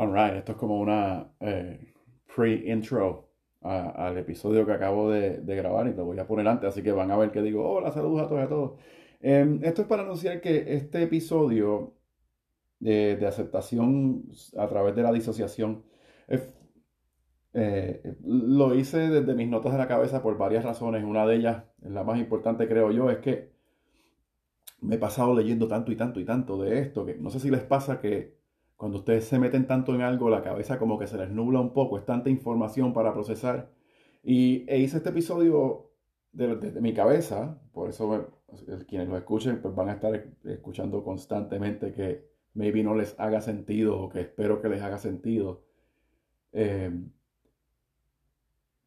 Alright, esto es como una eh, pre-intro al episodio que acabo de, grabar y lo voy a poner antes, así que van a ver que digo, hola, saludos a todos y a todos. Em, esto es para anunciar que este episodio de, de aceptación a través de la disociación eh, lo hice desde mis notas de la cabeza por varias razones. Una de ellas, la más importante creo yo, es que me he pasado leyendo tanto y tanto y tanto de esto, que no sé si les pasa que cuando ustedes se meten tanto en algo, la cabeza como que se les nubla un poco, es tanta información para procesar. Y e hice este episodio desde de, mi cabeza, por eso quienes lo escuchen pues van a estar escuchando constantemente que maybe no les haga sentido o que espero que les haga sentido. Eh,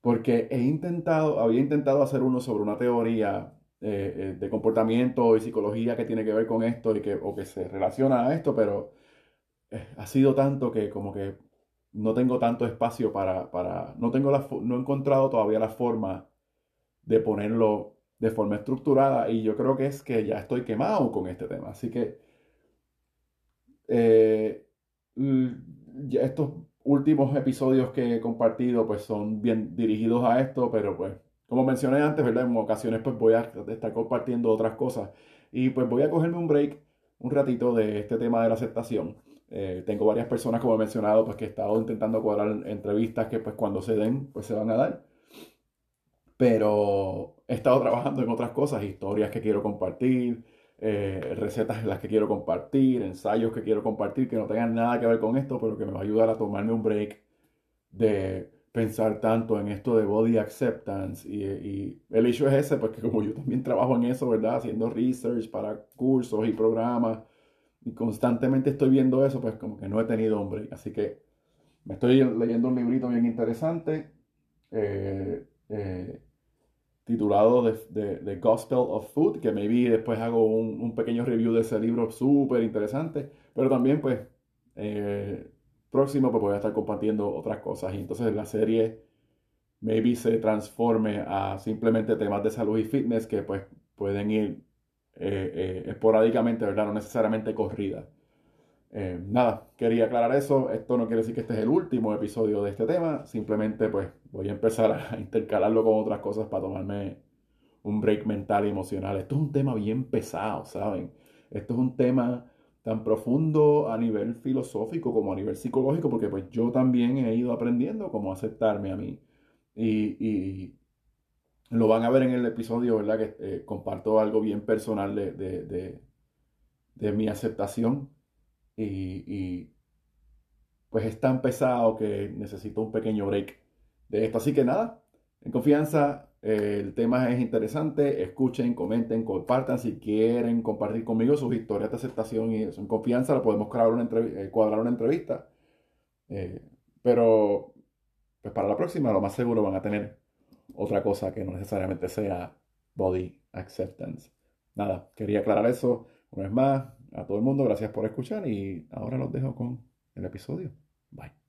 porque he intentado, había intentado hacer uno sobre una teoría eh, eh, de comportamiento y psicología que tiene que ver con esto y que, o que se relaciona a esto, pero ha sido tanto que como que no tengo tanto espacio para, para no tengo la, no he encontrado todavía la forma de ponerlo de forma estructurada y yo creo que es que ya estoy quemado con este tema. Así que eh, estos últimos episodios que he compartido pues son bien dirigidos a esto, pero pues como mencioné antes, ¿verdad? En ocasiones pues voy a estar compartiendo otras cosas y pues voy a cogerme un break un ratito de este tema de la aceptación eh, tengo varias personas, como he mencionado, pues que he estado intentando cuadrar entrevistas que pues cuando se den, pues se van a dar. Pero he estado trabajando en otras cosas, historias que quiero compartir, eh, recetas en las que quiero compartir, ensayos que quiero compartir que no tengan nada que ver con esto, pero que me va a ayudar a tomarme un break de pensar tanto en esto de body acceptance. Y, y el hecho es ese, porque como yo también trabajo en eso, ¿verdad? Haciendo research para cursos y programas y constantemente estoy viendo eso, pues como que no he tenido hombre. Así que me estoy leyendo un librito bien interesante eh, eh, titulado The, Gospel of Food, que maybe después hago un, pequeño review de ese libro súper interesante, pero también pues eh, próximo pues voy a estar compartiendo otras cosas y entonces la serie maybe se transforme a simplemente temas de salud y fitness que pues pueden ir eh, eh, esporádicamente, ¿verdad? No necesariamente corrida. Eh, nada, quería aclarar eso. Esto no quiere decir que este es el último episodio de este tema. Simplemente, pues, voy a empezar a intercalarlo con otras cosas para tomarme un break mental y emocional. Esto es un tema bien pesado, ¿saben? Esto es un tema tan profundo a nivel filosófico como a nivel psicológico, porque pues yo también he ido aprendiendo cómo aceptarme a mí. y, lo van a ver en el episodio, ¿verdad? Que eh, comparto algo bien personal de, mi aceptación. Y, pues es tan pesado que necesito un pequeño break de esto. Así que nada, en confianza, eh, el tema es interesante. Escuchen, comenten, compartan si quieren compartir conmigo sus historias de aceptación y. En confianza lo podemos cuadrar una, eh, entrevista. pero pues para la próxima lo más seguro van a tener otra cosa que no necesariamente sea body acceptance. Nada, quería aclarar eso una vez más a todo el mundo. Gracias por escuchar y ahora los dejo con el episodio. Bye.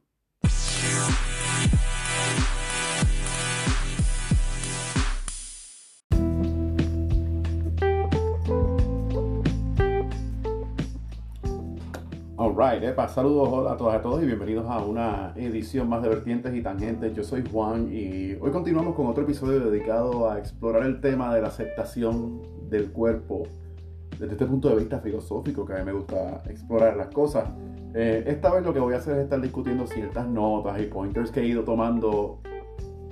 Alright, epa, saludos a todas y a todos y bienvenidos a una edición más de Vertientes y Tangentes. Yo soy Juan y hoy continuamos con otro episodio dedicado a explorar el tema de la aceptación del cuerpo desde este punto de vista filosófico que a mí me gusta explorar las cosas. Eh, esta vez lo que voy a hacer es estar discutiendo ciertas notas y pointers que he ido tomando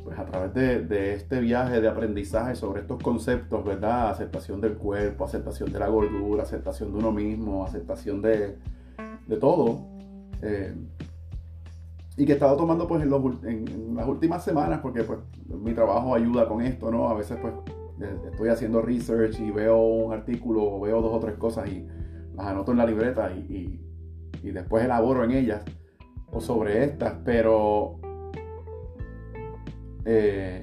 pues a través de, de este viaje de aprendizaje sobre estos conceptos, ¿verdad? Aceptación del cuerpo, aceptación de la gordura, aceptación de uno mismo, aceptación de de todo. Eh, y que he estado tomando pues en, las últimas semanas, porque pues mi trabajo ayuda con esto, ¿no? A veces pues eh, estoy haciendo research y veo un artículo, veo dos o tres cosas y las anoto en la libreta y, después elaboro en ellas o sobre estas, pero eh,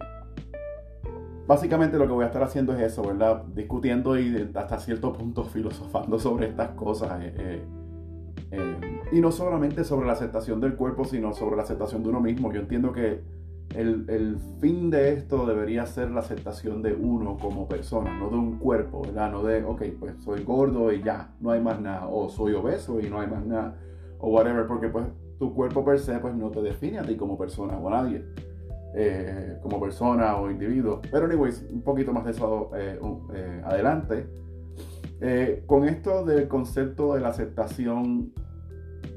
básicamente lo que voy a estar haciendo es eso, ¿verdad? Discutiendo y hasta cierto punto filosofando sobre estas cosas. Y no solamente sobre la aceptación del cuerpo, sino sobre la aceptación de uno mismo. Yo entiendo que el, fin de esto debería ser la aceptación de uno como persona, no de un cuerpo, ¿verdad? No de, ok, pues soy gordo y ya, no hay más nada. O soy obeso y no hay más nada. o whatever, porque pues tu cuerpo per se pues no te define a ti como persona o a nadie. Eh, como persona o individuo. Pero anyways, un poquito más de eso eh, eh, adelante. Con esto del concepto de la aceptación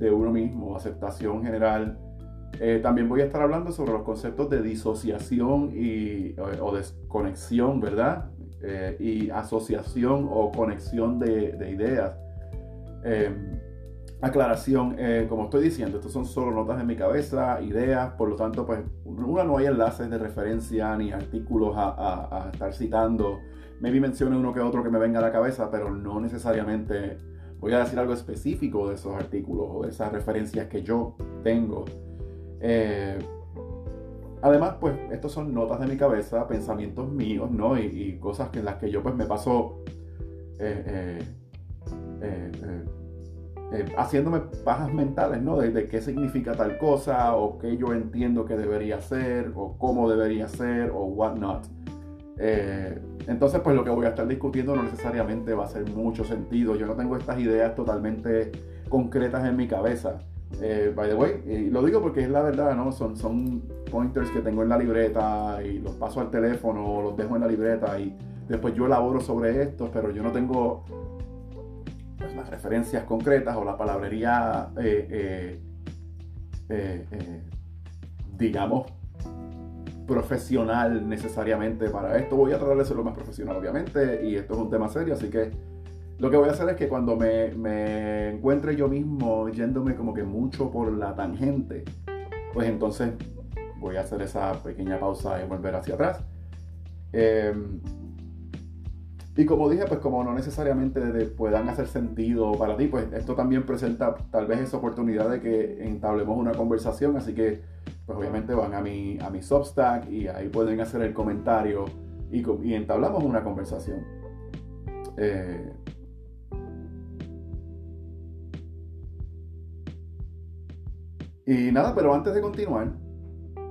de uno mismo, aceptación general, también voy a estar hablando sobre los conceptos de disociación y, o, desconexión, ¿verdad? y asociación o conexión de, de ideas. Aclaración, eh, como estoy diciendo, estos son solo notas de mi cabeza, ideas, por lo tanto, pues, una no hay enlaces de referencia ni artículos a, estar citando. Maybe mencione uno que otro que me venga a la cabeza, pero no necesariamente voy a decir algo específico de esos artículos o de esas referencias que yo tengo. Eh, además, pues, estos son notas de mi cabeza, pensamientos míos, ¿no? Y, cosas que en las que yo, pues, me paso... Eh, eh, haciéndome pajas mentales, ¿no? De, qué significa tal cosa, o qué yo entiendo que debería ser, o cómo debería ser, o what not. Eh, entonces, pues lo que voy a estar discutiendo no necesariamente va a hacer mucho sentido. Yo no tengo estas ideas totalmente concretas en mi cabeza. Eh, by the way, y lo digo porque es la verdad, ¿no? Son, son pointers que tengo en la libreta y los paso al teléfono, los dejo en la libreta y después yo elaboro sobre esto, pero yo no tengo las referencias concretas o la palabrería, eh, eh, eh, digamos, profesional necesariamente para esto. Voy a tratar de ser lo más profesional, obviamente, y esto es un tema serio, así que lo que voy a hacer es que cuando me, me encuentre yo mismo yéndome como que mucho por la tangente, pues entonces voy a hacer esa pequeña pausa y volver hacia atrás. Em, y como dije, pues como no necesariamente puedan hacer sentido para ti, pues esto también presenta tal vez esa oportunidad de que entablemos una conversación, así que pues obviamente van a mi, a mi Substack y ahí pueden hacer el comentario y, entablamos una conversación. Eh, y nada, pero antes de continuar,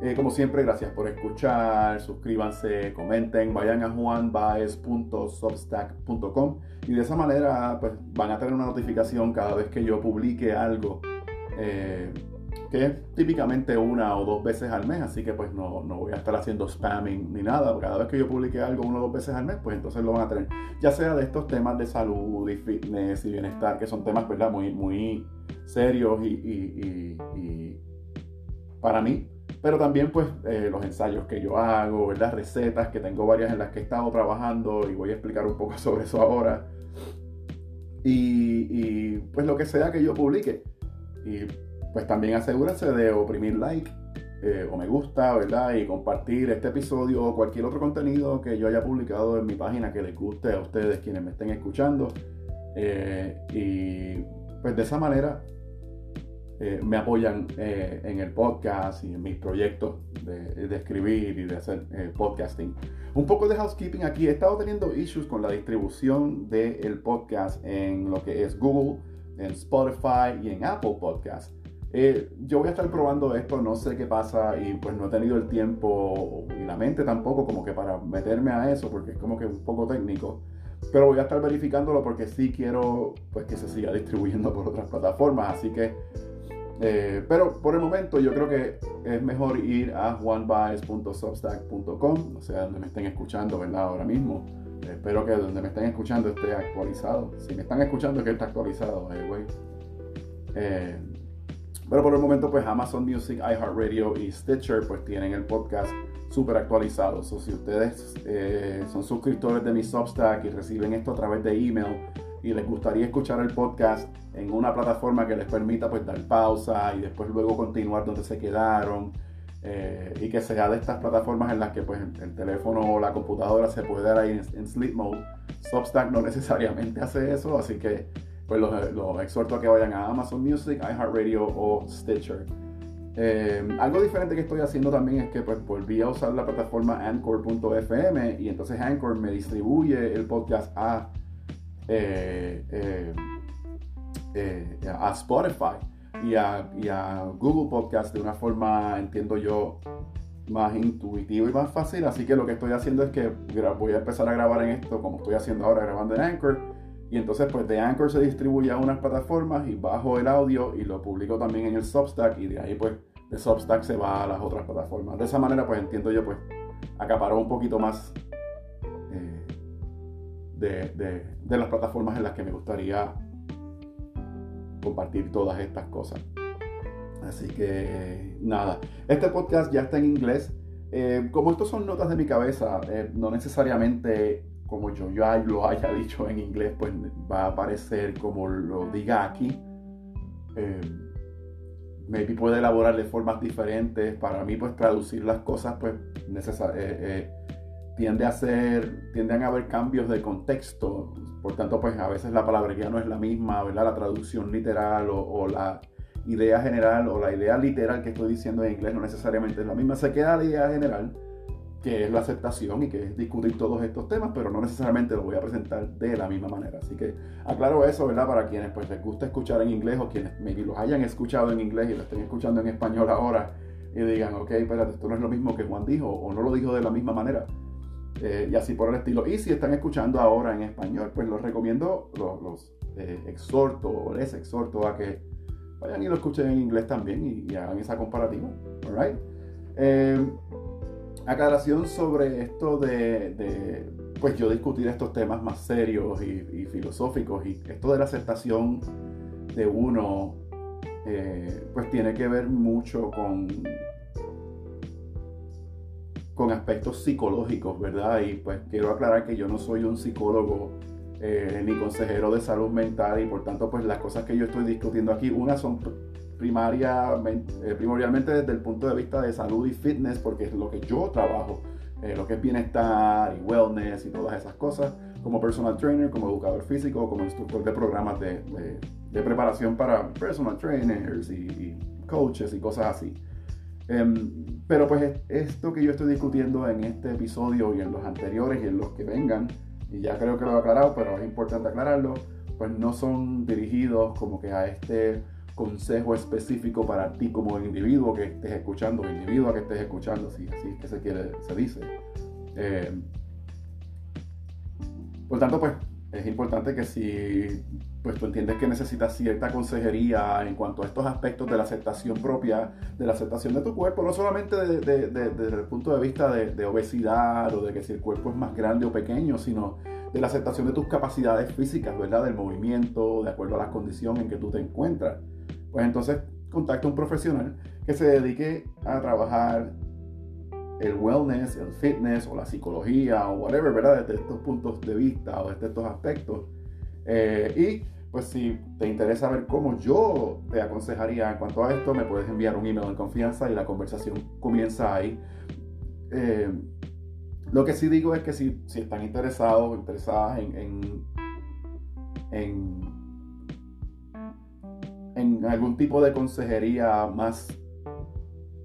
eh, como siempre, gracias por escuchar, suscríbanse, comenten, vayan a juanbaez.substack.com y de esa manera pues, van a tener una notificación cada vez que yo publique algo, eh, que es típicamente una o dos veces al mes, así que pues no, no, voy a estar haciendo spamming ni nada, cada vez que yo publique algo una o dos veces al mes, pues entonces lo van a tener, ya sea de estos temas de salud y fitness y bienestar, que son temas ¿verdad? Muy, muy serios y, para mí pero también pues eh, los ensayos que yo hago, ¿verdad? Recetas, que tengo varias en las que he estado trabajando y voy a explicar un poco sobre eso ahora. Y, pues lo que sea que yo publique. Y pues también asegúrense de oprimir like eh, o me gusta, ¿verdad? Y compartir este episodio o cualquier otro contenido que yo haya publicado en mi página que les guste a ustedes quienes me estén escuchando. Eh, y pues de esa manera eh, me apoyan eh, en el podcast y en mis proyectos de, escribir y de hacer eh, podcasting. Un poco de housekeeping aquí. He estado teniendo issues con la distribución del podcast en lo que es Google, en Spotify y en Apple Podcast. yo voy a estar probando esto, no sé qué pasa y pues no he tenido el tiempo y la mente tampoco como que para meterme a eso porque es como que un poco técnico. Pero voy a estar verificándolo porque sí quiero pues que se siga distribuyendo por otras plataformas. Así que eh, pero por el momento yo creo que es mejor ir a juanbaez.substack.com, o sea, donde me estén escuchando, ¿verdad? Ahora mismo. espero que donde me estén escuchando esté actualizado. Si me están escuchando es que está actualizado, güey. Eh, pero por el momento, pues Amazon Music, iHeartRadio y Stitcher, pues tienen el podcast súper actualizado. O si ustedes eh, son suscriptores de mi Substack y reciben esto a través de email, y les gustaría escuchar el podcast en una plataforma que les permita pues dar pausa y después luego continuar donde se quedaron eh, y que sea de estas plataformas en las que pues el teléfono o la computadora se puede dar ahí en, sleep mode. Substack no necesariamente hace eso, así que pues los, exhorto a que vayan a Amazon Music, iHeartRadio o Stitcher. Eh, algo diferente que estoy haciendo también es que pues volví a usar la plataforma anchor.fm y entonces Anchor me distribuye el podcast a eh, eh, eh, a Spotify y a, Google Podcast de una forma, entiendo yo, más intuitiva y más fácil. Así que lo que estoy haciendo es que voy a empezar a grabar en esto como estoy haciendo ahora, grabando en Anchor. Y entonces pues de Anchor se distribuye a unas plataformas y bajo el audio y lo publico también en el Substack y de ahí pues de Substack se va a las otras plataformas. De esa manera pues entiendo yo pues acaparó un poquito más de, de las plataformas en las que me gustaría compartir todas estas cosas. Así que nada, este podcast ya está en inglés. Eh, como estos son notas de mi cabeza, eh, no necesariamente como yo ya lo haya dicho en inglés, pues va a aparecer como lo diga aquí. Eh, maybe puede elaborar de formas diferentes. Para mí, pues traducir las cosas, pues tiende a ser, tienden a haber cambios de contexto. Por tanto, pues a veces la palabrería no es la misma, ¿verdad? La traducción literal o la idea general o la idea literal que estoy diciendo en inglés no necesariamente es la misma. Se queda la idea general, que es la aceptación y que es discutir todos estos temas, pero no necesariamente lo voy a presentar de la misma manera. Así que aclaro eso, ¿verdad? Para quienes pues les gusta escuchar en inglés o quienes maybe los hayan escuchado en inglés y lo estén escuchando en español ahora y digan, ok, espérate, esto no es lo mismo que Juan dijo o no lo dijo de la misma manera. Eh, y así por el estilo. Y si están escuchando ahora en español, pues los recomiendo, los, eh, exhorto, les exhorto a que vayan y lo escuchen en inglés también y, hagan esa comparativa. Alright. Eh, aclaración sobre esto de, pues yo discutir estos temas más serios y, filosóficos y esto de la aceptación de uno, pues tiene que ver mucho con con aspectos psicológicos, ¿verdad? Y pues quiero aclarar que yo no soy un psicólogo eh, ni consejero de salud mental y por tanto pues las cosas que yo estoy discutiendo aquí, una son primariamente, eh, primordialmente desde el punto de vista de salud y fitness porque es lo que yo trabajo, eh, lo que es bienestar y wellness y todas esas cosas, como personal trainer, como educador físico, como instructor de programas de, de, preparación para personal trainers y, coaches y cosas así. Em, pero pues esto que yo estoy discutiendo en este episodio y en los anteriores y en los que vengan, y ya creo que lo he aclarado, pero es importante aclararlo, pues no son dirigidos como que a este consejo específico para ti como individuo que estés escuchando, individuo que estés escuchando, si así es que se, quiere, se dice. Eh, por tanto, pues es importante que si pues tú entiendes que necesitas cierta consejería en cuanto a estos aspectos de la aceptación propia, de la aceptación de tu cuerpo, no solamente desde el punto de vista de, obesidad o de que si el cuerpo es más grande o pequeño, sino de la aceptación de tus capacidades físicas, ¿verdad? Del movimiento, de acuerdo a las condiciones en que tú te encuentras. Pues entonces contacta a un profesional que se dedique a trabajar el wellness, el fitness o la psicología o whatever, ¿verdad? Desde estos puntos de vista o desde estos aspectos. Eh, y pues si te interesa ver cómo yo te aconsejaría en cuanto a esto, me puedes enviar un email en confianza y la conversación comienza ahí. Eh, lo que sí digo es que si, si están interesados o interesadas en, en, en, en algún tipo de consejería más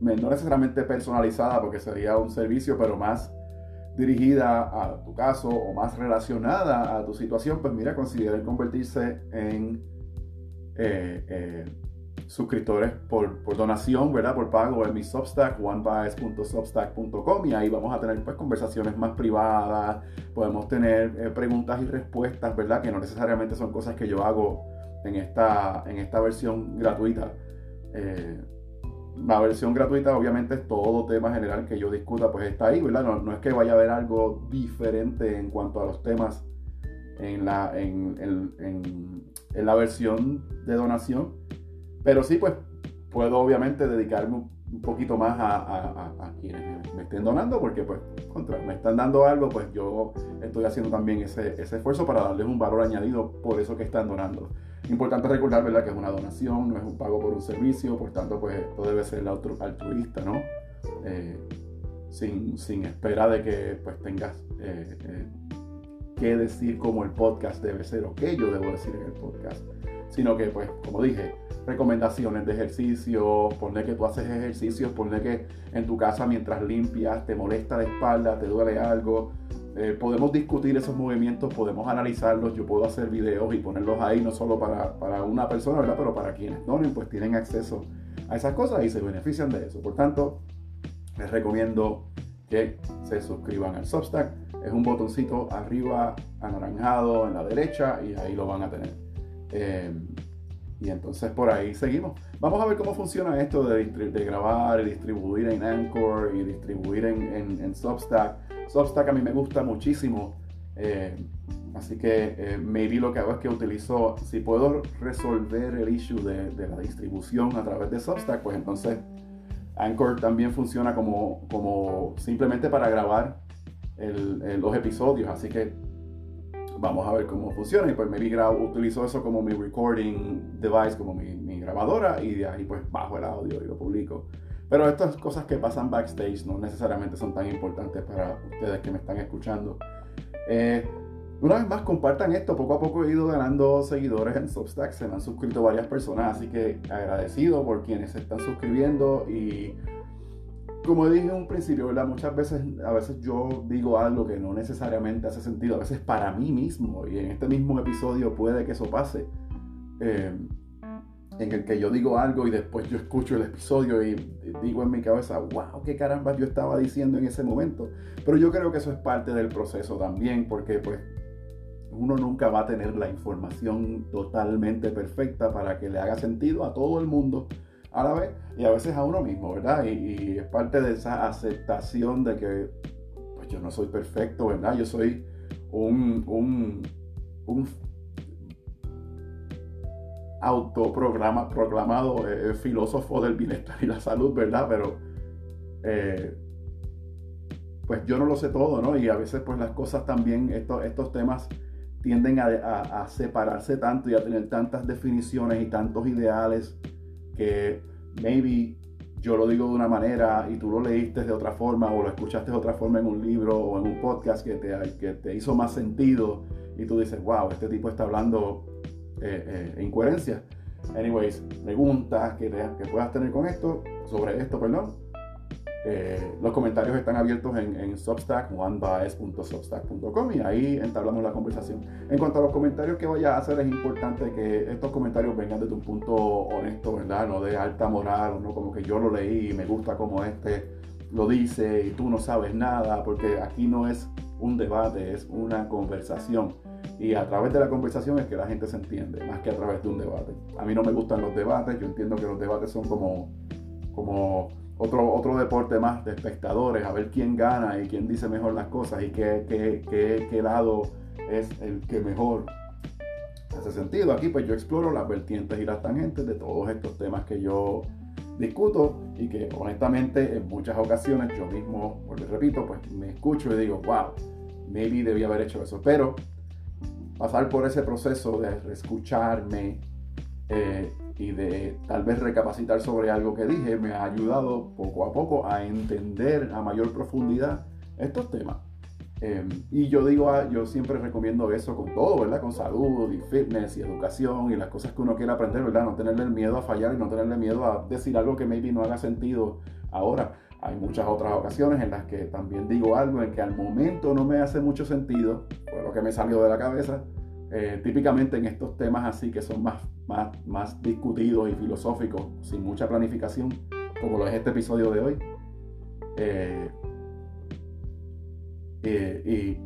no necesariamente personalizada porque sería un servicio, pero más dirigida a tu caso o más relacionada a tu situación, pues mira, consideren convertirse en eh, eh, suscriptores por, donación, ¿verdad? Por pago en mi Substack, onebias.substack.com y ahí vamos a tener pues conversaciones más privadas, podemos tener eh, preguntas y respuestas, ¿verdad? Que no necesariamente son cosas que yo hago en esta, en esta versión gratuita la versión gratuita obviamente es todo tema general que yo discuta, pues está ahí, ¿verdad? No, es que vaya a haber algo diferente en cuanto a los temas en la, en, la versión de donación, pero sí, pues puedo obviamente dedicarme un poquito más a, quienes me estén donando, porque pues contra, me están dando algo, pues yo estoy haciendo también ese, ese esfuerzo para darles un valor añadido por eso que están donando. Importante recordar, ¿verdad?, que es una donación, no es un pago por un servicio, por tanto, pues esto debe ser altruista, ¿no? Eh, sin, sin, espera de que pues tengas eh, eh, que decir como el podcast debe ser o qué yo debo decir en el podcast, sino que pues como dije, recomendaciones de ejercicio, ponle que tú haces ejercicios, ponle que en tu casa mientras limpias te molesta la espalda, te duele algo, eh, podemos discutir esos movimientos, podemos analizarlos, yo puedo hacer videos y ponerlos ahí, no solo para, para, una persona, ¿verdad? Pero para quienes donen, pues tienen acceso a esas cosas y se benefician de eso. Por tanto, les recomiendo que se suscriban al Substack. es un botoncito arriba anaranjado en la derecha y ahí lo van a tener. Eh, y entonces por ahí seguimos. Vamos a ver cómo funciona esto de, grabar y distribuir en Anchor y distribuir en, en, Substack. Substack a mí me gusta muchísimo. Eh, así que eh, maybe lo que hago es que utilizo, si puedo resolver el issue de, de, la distribución a través de Substack, pues entonces Anchor también funciona como, como simplemente para grabar los episodios. Así que vamos a ver cómo funciona. Y pues me grabo, utilizo eso como mi recording device, como mi, mi, grabadora, y de ahí pues bajo el audio y lo publico. Pero estas cosas que pasan backstage no necesariamente son tan importantes para ustedes que me están escuchando. Eh, una vez más, compartan esto. Poco a poco he ido ganando seguidores en Substack. Se me han suscrito varias personas, así que agradecido por quienes se están suscribiendo y como dije en un principio, ¿verdad? Muchas veces, a veces yo digo algo que no necesariamente hace sentido, a veces para mí mismo, y en este mismo episodio puede que eso pase, eh, en el que yo digo algo y después yo escucho el episodio y digo en mi cabeza, wow, qué caramba yo estaba diciendo en ese momento. Pero yo creo que eso es parte del proceso también, porque pues uno nunca va a tener la información totalmente perfecta para que le haga sentido a todo el mundo a la vez y a veces a uno mismo, ¿verdad? Y, es parte de esa aceptación de que pues yo no soy perfecto, ¿verdad? Yo soy un, un, un autoprograma, proclamado eh, filósofo del bienestar y la salud, ¿verdad? Pero eh, pues yo no lo sé todo, ¿no? Y a veces pues las cosas también, estos, estos temas tienden a, a separarse tanto y a tener tantas definiciones y tantos ideales que maybe yo lo digo de una manera y tú lo leíste de otra forma o lo escuchaste de otra forma en un libro o en un podcast que te, que te hizo más sentido y tú dices, wow, este tipo está hablando eh, eh, incoherencia. Anyways, preguntas que, que puedas tener con esto, sobre esto, perdón, eh, los comentarios están abiertos en, en Substack, onebias.substack.com y ahí entablamos la conversación. En cuanto a los comentarios que vaya a hacer, es importante que estos comentarios vengan desde un punto honesto, ¿verdad? No de alta moral, no como que yo lo leí y me gusta como este lo dice y tú no sabes nada, porque aquí no es un debate, es una conversación. Y a través de la conversación es que la gente se entiende, más que a través de un debate. A mí no me gustan los debates, yo entiendo que los debates son como, como otro, otro deporte más de espectadores, a ver quién gana y quién dice mejor las cosas y qué, qué, qué, lado es el que mejor hace sentido. Aquí pues yo exploro las vertientes y las tangentes de todos estos temas que yo discuto y que honestamente en muchas ocasiones yo mismo, por repito, pues me escucho y digo, wow, maybe debía haber hecho eso. Pero pasar por ese proceso de escucharme, eh, y de tal vez recapacitar sobre algo que dije me ha ayudado poco a poco a entender a mayor profundidad estos temas. Em, y yo digo, ah, yo siempre recomiendo eso con todo, ¿verdad? Con salud y fitness y educación y las cosas que uno quiere aprender, ¿verdad? No tenerle el miedo a fallar y no tenerle miedo a decir algo que maybe no haga sentido ahora. Hay muchas otras ocasiones en las que también digo algo en que al momento no me hace mucho sentido, fue lo que me salió de la cabeza, eh, típicamente en estos temas así que son más, más, más discutidos y filosóficos, sin mucha planificación, como lo es este episodio de hoy. Eh, eh, y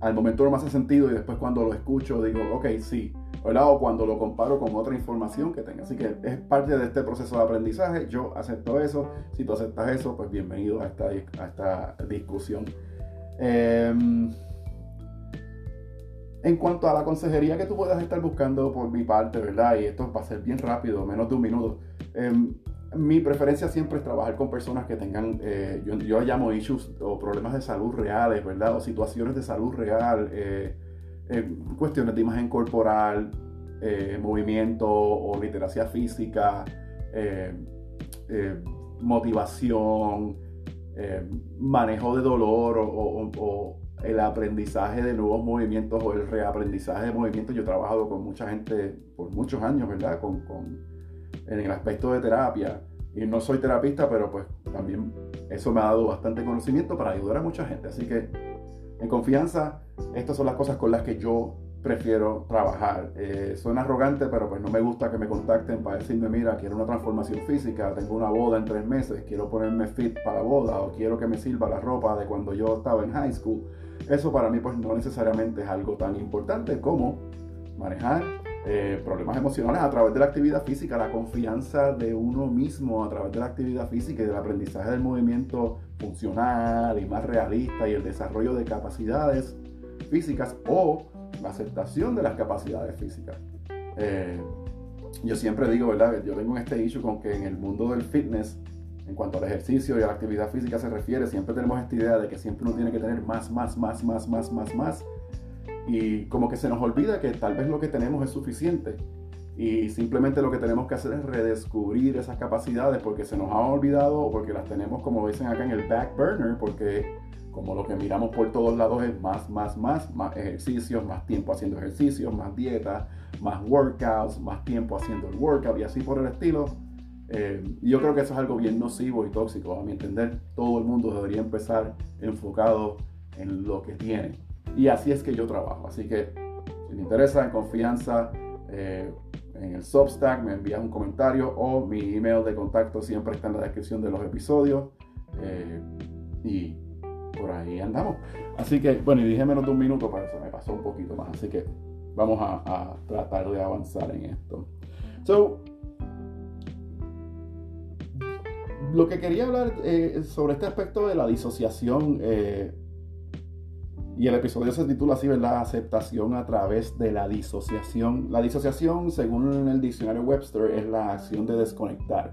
al momento no me hace sentido y después cuando lo escucho digo, ok, sí, ¿verdad? O cuando lo comparo con otra información que tenga. Así que es parte de este proceso de aprendizaje. Yo acepto eso. Si tú aceptas eso, pues bienvenido a esta, a esta discusión. Em, en cuanto a la consejería que tú puedas estar buscando por mi parte, ¿verdad? Y esto va a ser bien rápido, menos de un minuto. Em, mi preferencia siempre es trabajar con personas que tengan, eh, yo, llamo issues o problemas de salud reales, ¿verdad? O situaciones de salud real, eh, eh, cuestiones de imagen corporal, movimiento o literacia física, motivación, manejo de dolor o el aprendizaje de nuevos movimientos o el reaprendizaje de movimientos. Yo he trabajado con mucha gente por muchos años, ¿verdad? Con, con, en el aspecto de terapia. Y no soy terapista, pero pues también eso me ha dado bastante conocimiento para ayudar a mucha gente. Así que en confianza, estas son las cosas con las que yo prefiero trabajar. Eh, suena arrogante, pero pues no me gusta que me contacten para decirme, mira, quiero una transformación física, tengo una boda en tres meses, quiero ponerme fit para la boda o quiero que me sirva la ropa de cuando yo estaba en high school. Eso para mí pues no necesariamente es algo tan importante como manejar eh, problemas emocionales a través de la actividad física, la confianza de uno mismo a través de la actividad física y del aprendizaje del movimiento funcional y más realista y el desarrollo de capacidades físicas o la aceptación de las capacidades físicas. Eh, yo siempre digo, ¿verdad? Yo tengo este issue con que en el mundo del fitness, en cuanto al ejercicio y a la actividad física se refiere, siempre tenemos esta idea de que siempre uno tiene que tener más, más, más, más, más, más, más. Y como que se nos olvida que tal vez lo que tenemos es suficiente. Y simplemente lo que tenemos que hacer es redescubrir esas capacidades porque se nos han olvidado o porque las tenemos, como dicen acá, en el back burner, porque como lo que miramos por todos lados es más, más, más, más ejercicios, más tiempo haciendo ejercicios, más dieta, más workouts, más tiempo haciendo el workout y así por el estilo. Eh, yo creo que eso es algo bien nocivo y tóxico, a mi entender. Todo el mundo debería empezar enfocado en lo que tiene. Y así es que yo trabajo. Así que si te interesa, en confianza, eh, en el Substack me envías un comentario o mi email de contacto siempre está en la descripción de los episodios. Eh, y por ahí andamos. Así que, bueno, y dije menos de un minuto, para eso me pasó un poquito más. Así que vamos a, tratar de avanzar en esto. So, lo que quería hablar eh, sobre este aspecto de la disociación, eh, y el episodio se titula así, ¿verdad? Aceptación a través de la disociación. La disociación, según el diccionario Webster, es la acción de desconectar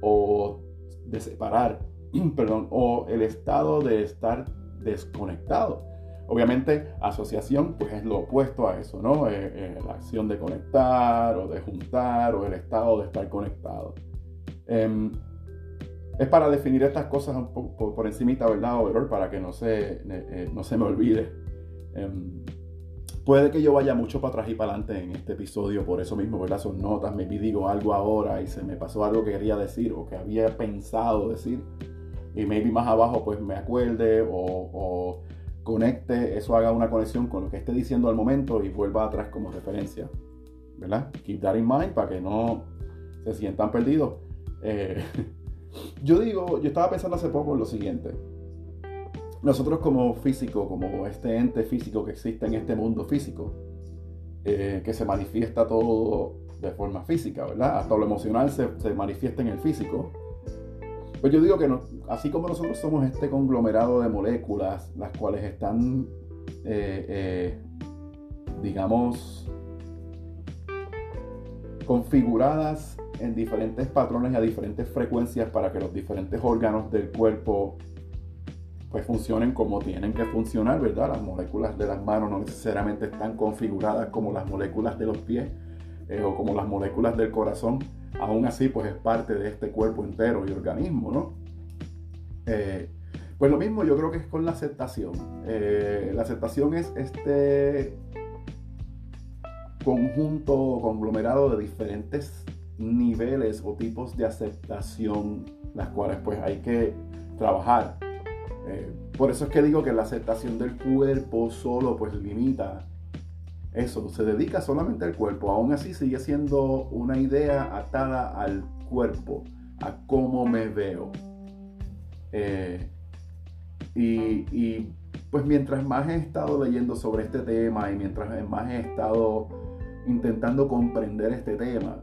o de separar perdón, o el estado de estar desconectado. Obviamente, asociación pues es lo opuesto a eso, ¿no? Eh, la acción de conectar o de juntar o el estado de estar conectado. Es para definir estas cosas un poco por, encimita, ¿verdad, Overall? Para que no se, eh, no se me olvide. Em, puede que yo vaya mucho para atrás y para adelante en este episodio, por eso mismo, ¿verdad? Son notas, me digo algo ahora y se me pasó algo que quería decir o que había pensado decir y maybe más abajo pues me acuerde o, conecte, eso haga una conexión con lo que esté diciendo al momento y vuelva atrás como referencia. ¿Verdad? Keep that in mind para que no se sientan perdidos. Eh, yo digo, yo estaba pensando hace poco en lo siguiente. Nosotros como físico, como este ente físico que existe en este mundo físico, eh, que se manifiesta todo de forma física, ¿verdad? Hasta lo emocional se, se manifiesta en el físico pues yo digo que así como nosotros somos este conglomerado de moléculas, las cuales están, eh, eh, digamos, configuradas en diferentes patrones y a diferentes frecuencias para que los diferentes órganos del cuerpo pues funcionen como tienen que funcionar, ¿verdad? Las moléculas de las manos no necesariamente están configuradas como las moléculas de los pies eh, o como las moléculas del corazón aún así pues es parte de este cuerpo entero y organismo, ¿no? Eh, pues lo mismo yo creo que es con la aceptación. Eh, la aceptación es este conjunto, conglomerado de diferentes niveles o tipos de aceptación, las cuales pues hay que trabajar. Eh, por eso es que digo que la aceptación del cuerpo solo pues limita eso, se dedica solamente al cuerpo, aún así sigue siendo una idea atada al cuerpo, a cómo me veo. Eh, y, pues mientras más he estado leyendo sobre este tema y mientras más he estado intentando comprender este tema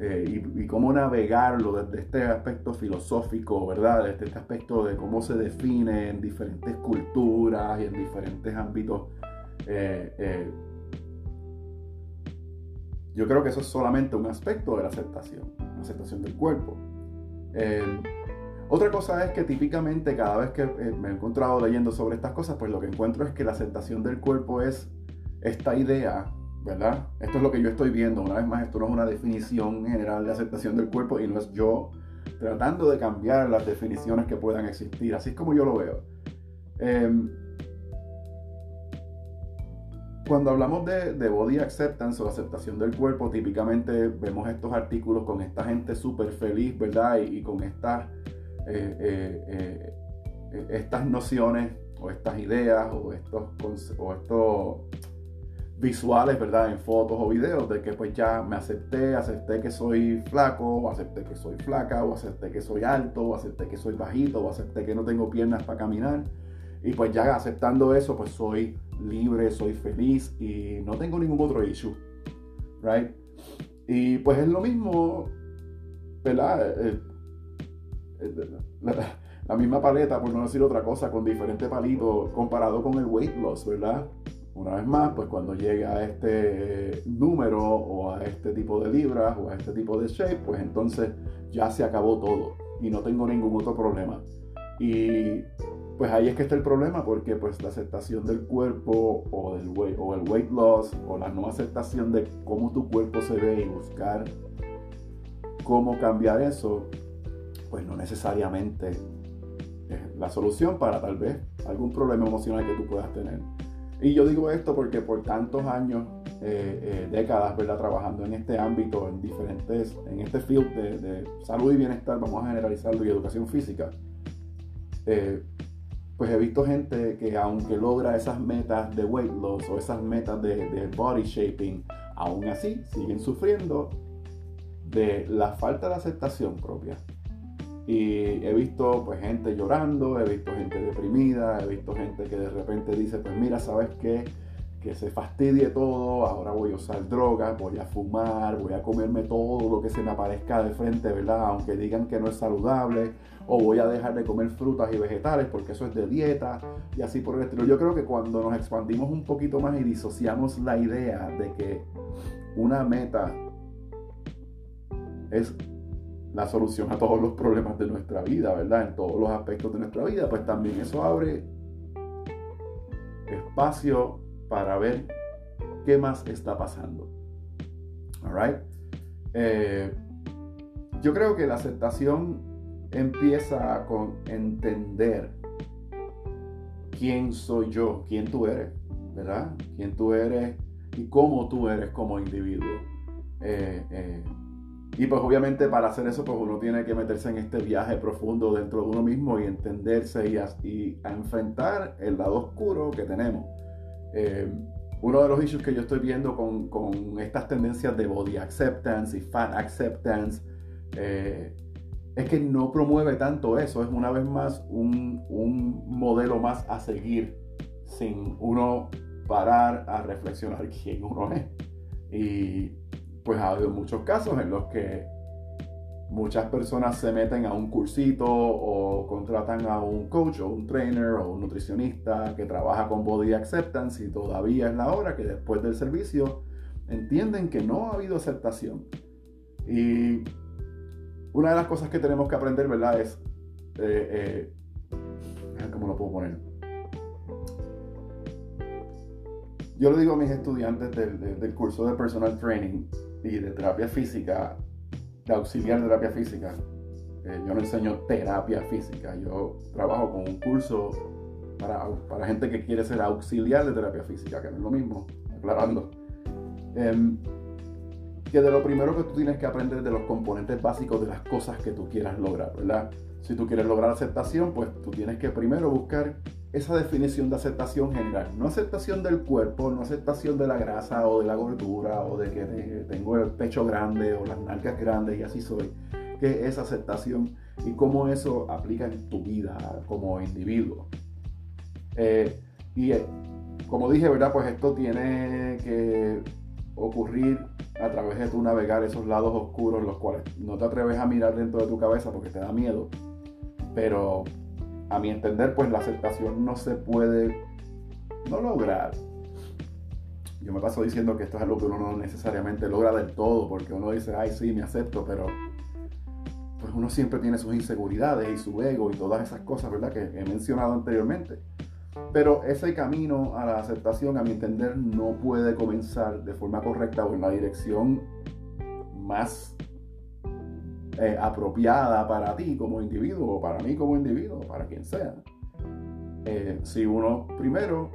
eh, y, cómo navegarlo desde este aspecto filosófico, ¿verdad? Desde este aspecto de cómo se define en diferentes culturas y en diferentes ámbitos eh, yo creo que eso es solamente un aspecto de la aceptación, la aceptación del cuerpo. Eh, otra cosa es que típicamente cada vez que eh, me he encontrado leyendo sobre estas cosas, pues lo que encuentro es que la aceptación del cuerpo es esta idea, ¿verdad? Esto es lo que yo estoy viendo. Una vez más, esto no es una definición general de aceptación del cuerpo y no es yo tratando de cambiar las definiciones que puedan existir. Así es como yo lo veo. Eh, cuando hablamos de, body acceptance o aceptación del cuerpo, típicamente vemos estos artículos con esta gente súper feliz, ¿verdad? Y, con estas, eh, eh, eh, estas nociones o estas ideas o estos, o estos visuales, ¿verdad? En fotos o videos de que pues ya me acepté, acepté que soy flaco, acepté que soy flaca, o acepté que soy alto, o acepté que soy bajito, o acepté que no tengo piernas para caminar. Y pues ya aceptando eso, pues soy libre, soy feliz y no tengo ningún otro issue, right? Y pues es lo mismo, ¿verdad? Eh, eh, la, misma paleta, por no decir otra cosa, con diferentes palitos comparado con el weight loss, ¿verdad? Una vez más, pues cuando llega a este número o a este tipo de libras o a este tipo de shape, pues entonces ya se acabó todo y no tengo ningún otro problema. Y pues ahí es que está el problema porque pues la aceptación del cuerpo o, del weight, o el weight loss o la no aceptación de cómo tu cuerpo se ve y buscar cómo cambiar eso, pues no necesariamente es la solución para tal vez algún problema emocional que tú puedas tener. Y yo digo esto porque por tantos años, eh, eh, décadas, ¿verdad? Trabajando en este ámbito, en diferentes, en este field de, salud y bienestar, vamos a generalizarlo, y educación física, eh, pues he visto gente que aunque logra esas metas de weight loss o esas metas de, de body shaping, aún así siguen sufriendo de la falta de aceptación propia. Y he visto pues gente llorando, he visto gente deprimida, he visto gente que de repente dice, pues mira, ¿sabes qué? Que se fastidie todo, ahora voy a usar drogas, voy a fumar, voy a comerme todo lo que se me aparezca de frente, ¿verdad? Aunque digan que no es saludable, o voy a dejar de comer frutas y vegetales porque eso es de dieta, y así por el estilo. Yo creo que cuando nos expandimos un poquito más y disociamos la idea de que una meta es la solución a todos los problemas de nuestra vida, ¿verdad? En todos los aspectos de nuestra vida, pues también eso abre espacio para ver qué más está pasando. Alright. Eh, yo creo que la aceptación empieza con entender quién soy yo, quién tú eres, ¿verdad? Quién tú eres y cómo tú eres como individuo. Eh, eh, y pues obviamente para hacer eso, pues uno tiene que meterse en este viaje profundo dentro de uno mismo y entenderse y a, y enfrentar el lado oscuro que tenemos. Eh, uno de los issues que yo estoy viendo con, con, estas tendencias de body acceptance y fat acceptance eh, es que no promueve tanto eso, es una vez más un, un modelo más a seguir sin uno parar a reflexionar quién uno es. Y pues ha habido muchos casos en los que muchas personas se meten a un cursito o contratan a un coach o un trainer o un nutricionista que trabaja con body acceptance y todavía es la hora que después del servicio entienden que no ha habido aceptación. Y una de las cosas que tenemos que aprender, ¿verdad? Es, eh, eh, ¿cómo lo puedo poner? Yo le digo a mis estudiantes del, del curso de personal training, y de terapia física, de auxiliar de terapia física. Eh, yo no enseño terapia física, yo trabajo con un curso para, para, gente que quiere ser auxiliar de terapia física, que no es lo mismo, aclarando. Em, que de lo primero que tú tienes que aprender de los componentes básicos de las cosas que tú quieras lograr, ¿verdad? Si tú quieres lograr aceptación, pues tú tienes que primero buscar esa definición de aceptación general. No aceptación del cuerpo, no aceptación de la grasa o de la gordura o de que tengo el pecho grande o las nalgas grandes y así soy. ¿Qué es aceptación y cómo eso aplica en tu vida como individuo? Eh, y eh, como dije, ¿verdad? Pues esto tiene que ocurrir a través de tu navegar esos lados oscuros, los cuales no te atreves a mirar dentro de tu cabeza porque te da miedo. Pero a mi entender, pues la aceptación no se puede no lograr. Yo me paso diciendo que esto es algo que uno no necesariamente logra del todo, porque uno dice, ay, sí, me acepto, pero pues uno siempre tiene sus inseguridades y su ego y todas esas cosas, ¿verdad? Que he mencionado anteriormente. Pero ese camino a la aceptación, a mi entender, no puede comenzar de forma correcta o en la dirección más eh, apropiada para ti como individuo, o para mí como individuo, para quien sea. Eh, si uno primero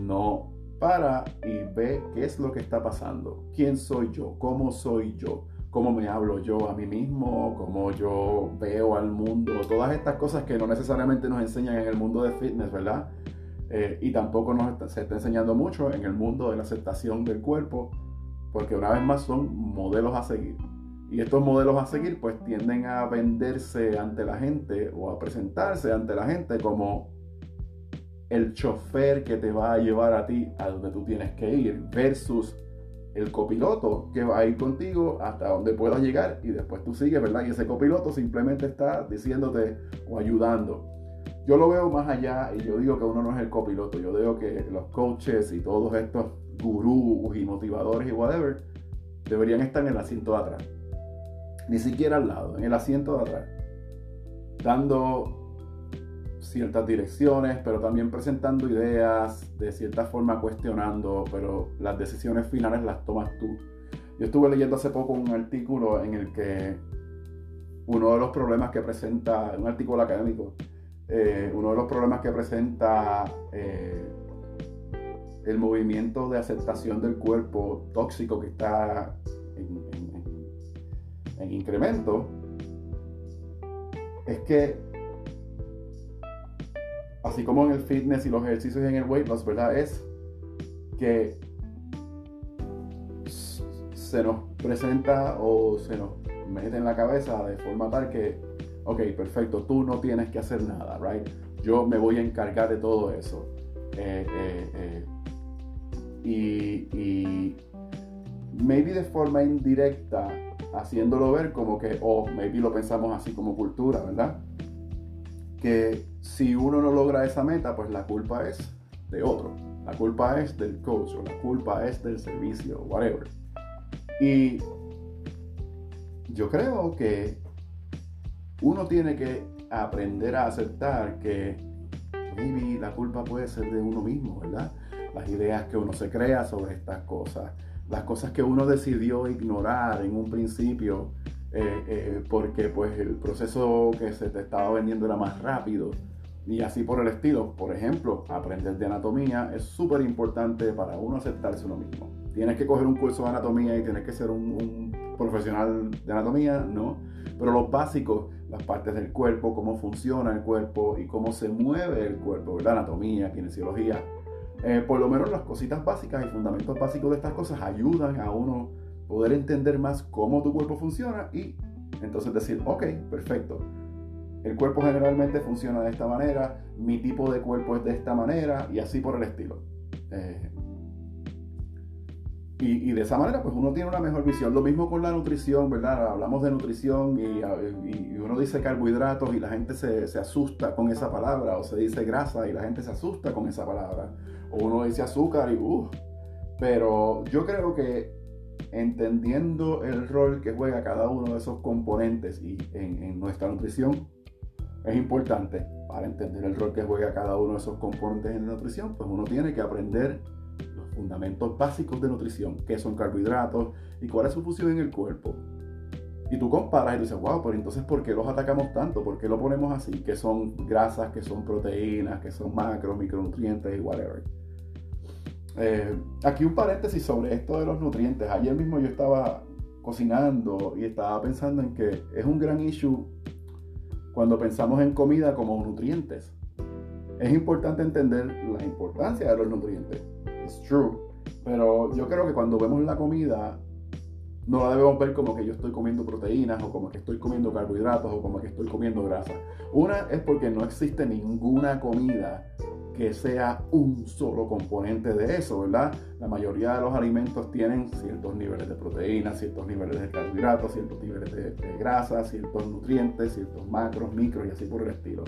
no para y ve qué es lo que está pasando, quién soy yo, cómo soy yo, cómo me hablo yo a mí mismo, cómo yo veo al mundo, todas estas cosas que no necesariamente nos enseñan en el mundo de fitness, ¿verdad? Eh, y tampoco nos se está enseñando mucho en el mundo de la aceptación del cuerpo, porque una vez más son modelos a seguir. Y estos modelos a seguir pues tienden a venderse ante la gente o a presentarse ante la gente como el chofer que te va a llevar a ti a donde tú tienes que ir versus el copiloto que va a ir contigo hasta donde puedas llegar y después tú sigues, ¿verdad? Y ese copiloto simplemente está diciéndote o ayudando. Yo lo veo más allá y yo digo que uno no es el copiloto, yo digo que los coaches y todos estos gurús y motivadores y whatever deberían estar en el asiento de atrás. Ni siquiera al lado, en el asiento de atrás. Dando ciertas direcciones, pero también presentando ideas, de cierta forma cuestionando, pero las decisiones finales las tomas tú. Yo estuve leyendo hace poco un artículo en el que uno de los problemas que presenta, un artículo académico, eh, uno de los problemas que presenta eh, el movimiento de aceptación del cuerpo tóxico que está en incremento, es que así como en el fitness y los ejercicios en el weight loss, ¿verdad? Es que se nos presenta o se nos mete en la cabeza de forma tal que, ok, perfecto, tú no tienes que hacer nada, right? Yo me voy a encargar de todo eso. Eh, eh, eh, y, y maybe de forma indirecta, haciéndolo ver como que, o oh, maybe lo pensamos así como cultura, ¿verdad? que si uno no logra esa meta, pues la culpa es de otro. La culpa es del coach o la culpa es del servicio, whatever. Y yo creo que uno tiene que aprender a aceptar que maybe la culpa puede ser de uno mismo, ¿verdad? Las ideas que uno se crea sobre estas cosas, las cosas que uno decidió ignorar en un principio eh, eh, porque pues el proceso que se te estaba vendiendo era más rápido y así por el estilo. Por ejemplo, aprender de anatomía es súper importante para uno aceptarse uno mismo. Tienes que coger un curso de anatomía y tienes que ser un, profesional de anatomía, ¿no? Pero lo básico, las partes del cuerpo, cómo funciona el cuerpo y cómo se mueve el cuerpo, la anatomía, kinesiología. Eh, por lo menos las cositas básicas y fundamentos básicos de estas cosas ayudan a uno poder entender más cómo tu cuerpo funciona y entonces decir, ok, perfecto. El cuerpo generalmente funciona de esta manera, mi tipo de cuerpo es de esta manera y así por el estilo. Eh, y, de esa manera, pues uno tiene una mejor visión. Lo mismo con la nutrición, ¿verdad? Hablamos de nutrición y, uno dice carbohidratos y la gente se, se, asusta con esa palabra, o se dice grasa y la gente se asusta con esa palabra, uno dice azúcar y uff. Pero yo creo que entendiendo el rol que juega cada uno de esos componentes y en, nuestra nutrición, es importante para entender el rol que juega cada uno de esos componentes en la nutrición, pues uno tiene que aprender los fundamentos básicos de nutrición, qué son carbohidratos y cuál es su función en el cuerpo. Y tú comparas y dices, wow, pero entonces ¿por qué los atacamos tanto? ¿Por qué lo ponemos así? ¿Qué son grasas? ¿Qué son proteínas? ¿Qué son macros, micronutrientes y whatever? Eh, aquí un paréntesis sobre esto de los nutrientes. Ayer mismo yo estaba cocinando y estaba pensando en que es un gran issue cuando pensamos en comida como nutrientes. Es importante entender la importancia de los nutrientes. Es true. Pero yo creo que cuando vemos la comida, no la debemos ver como que yo estoy comiendo proteínas o como que estoy comiendo carbohidratos o como que estoy comiendo grasa. Una es porque no existe ninguna comida que sea un solo componente de eso, ¿verdad? La mayoría de los alimentos tienen ciertos niveles de proteínas, ciertos niveles de carbohidratos, ciertos niveles de, grasa, ciertos nutrientes, ciertos macros, micros y así por el estilo.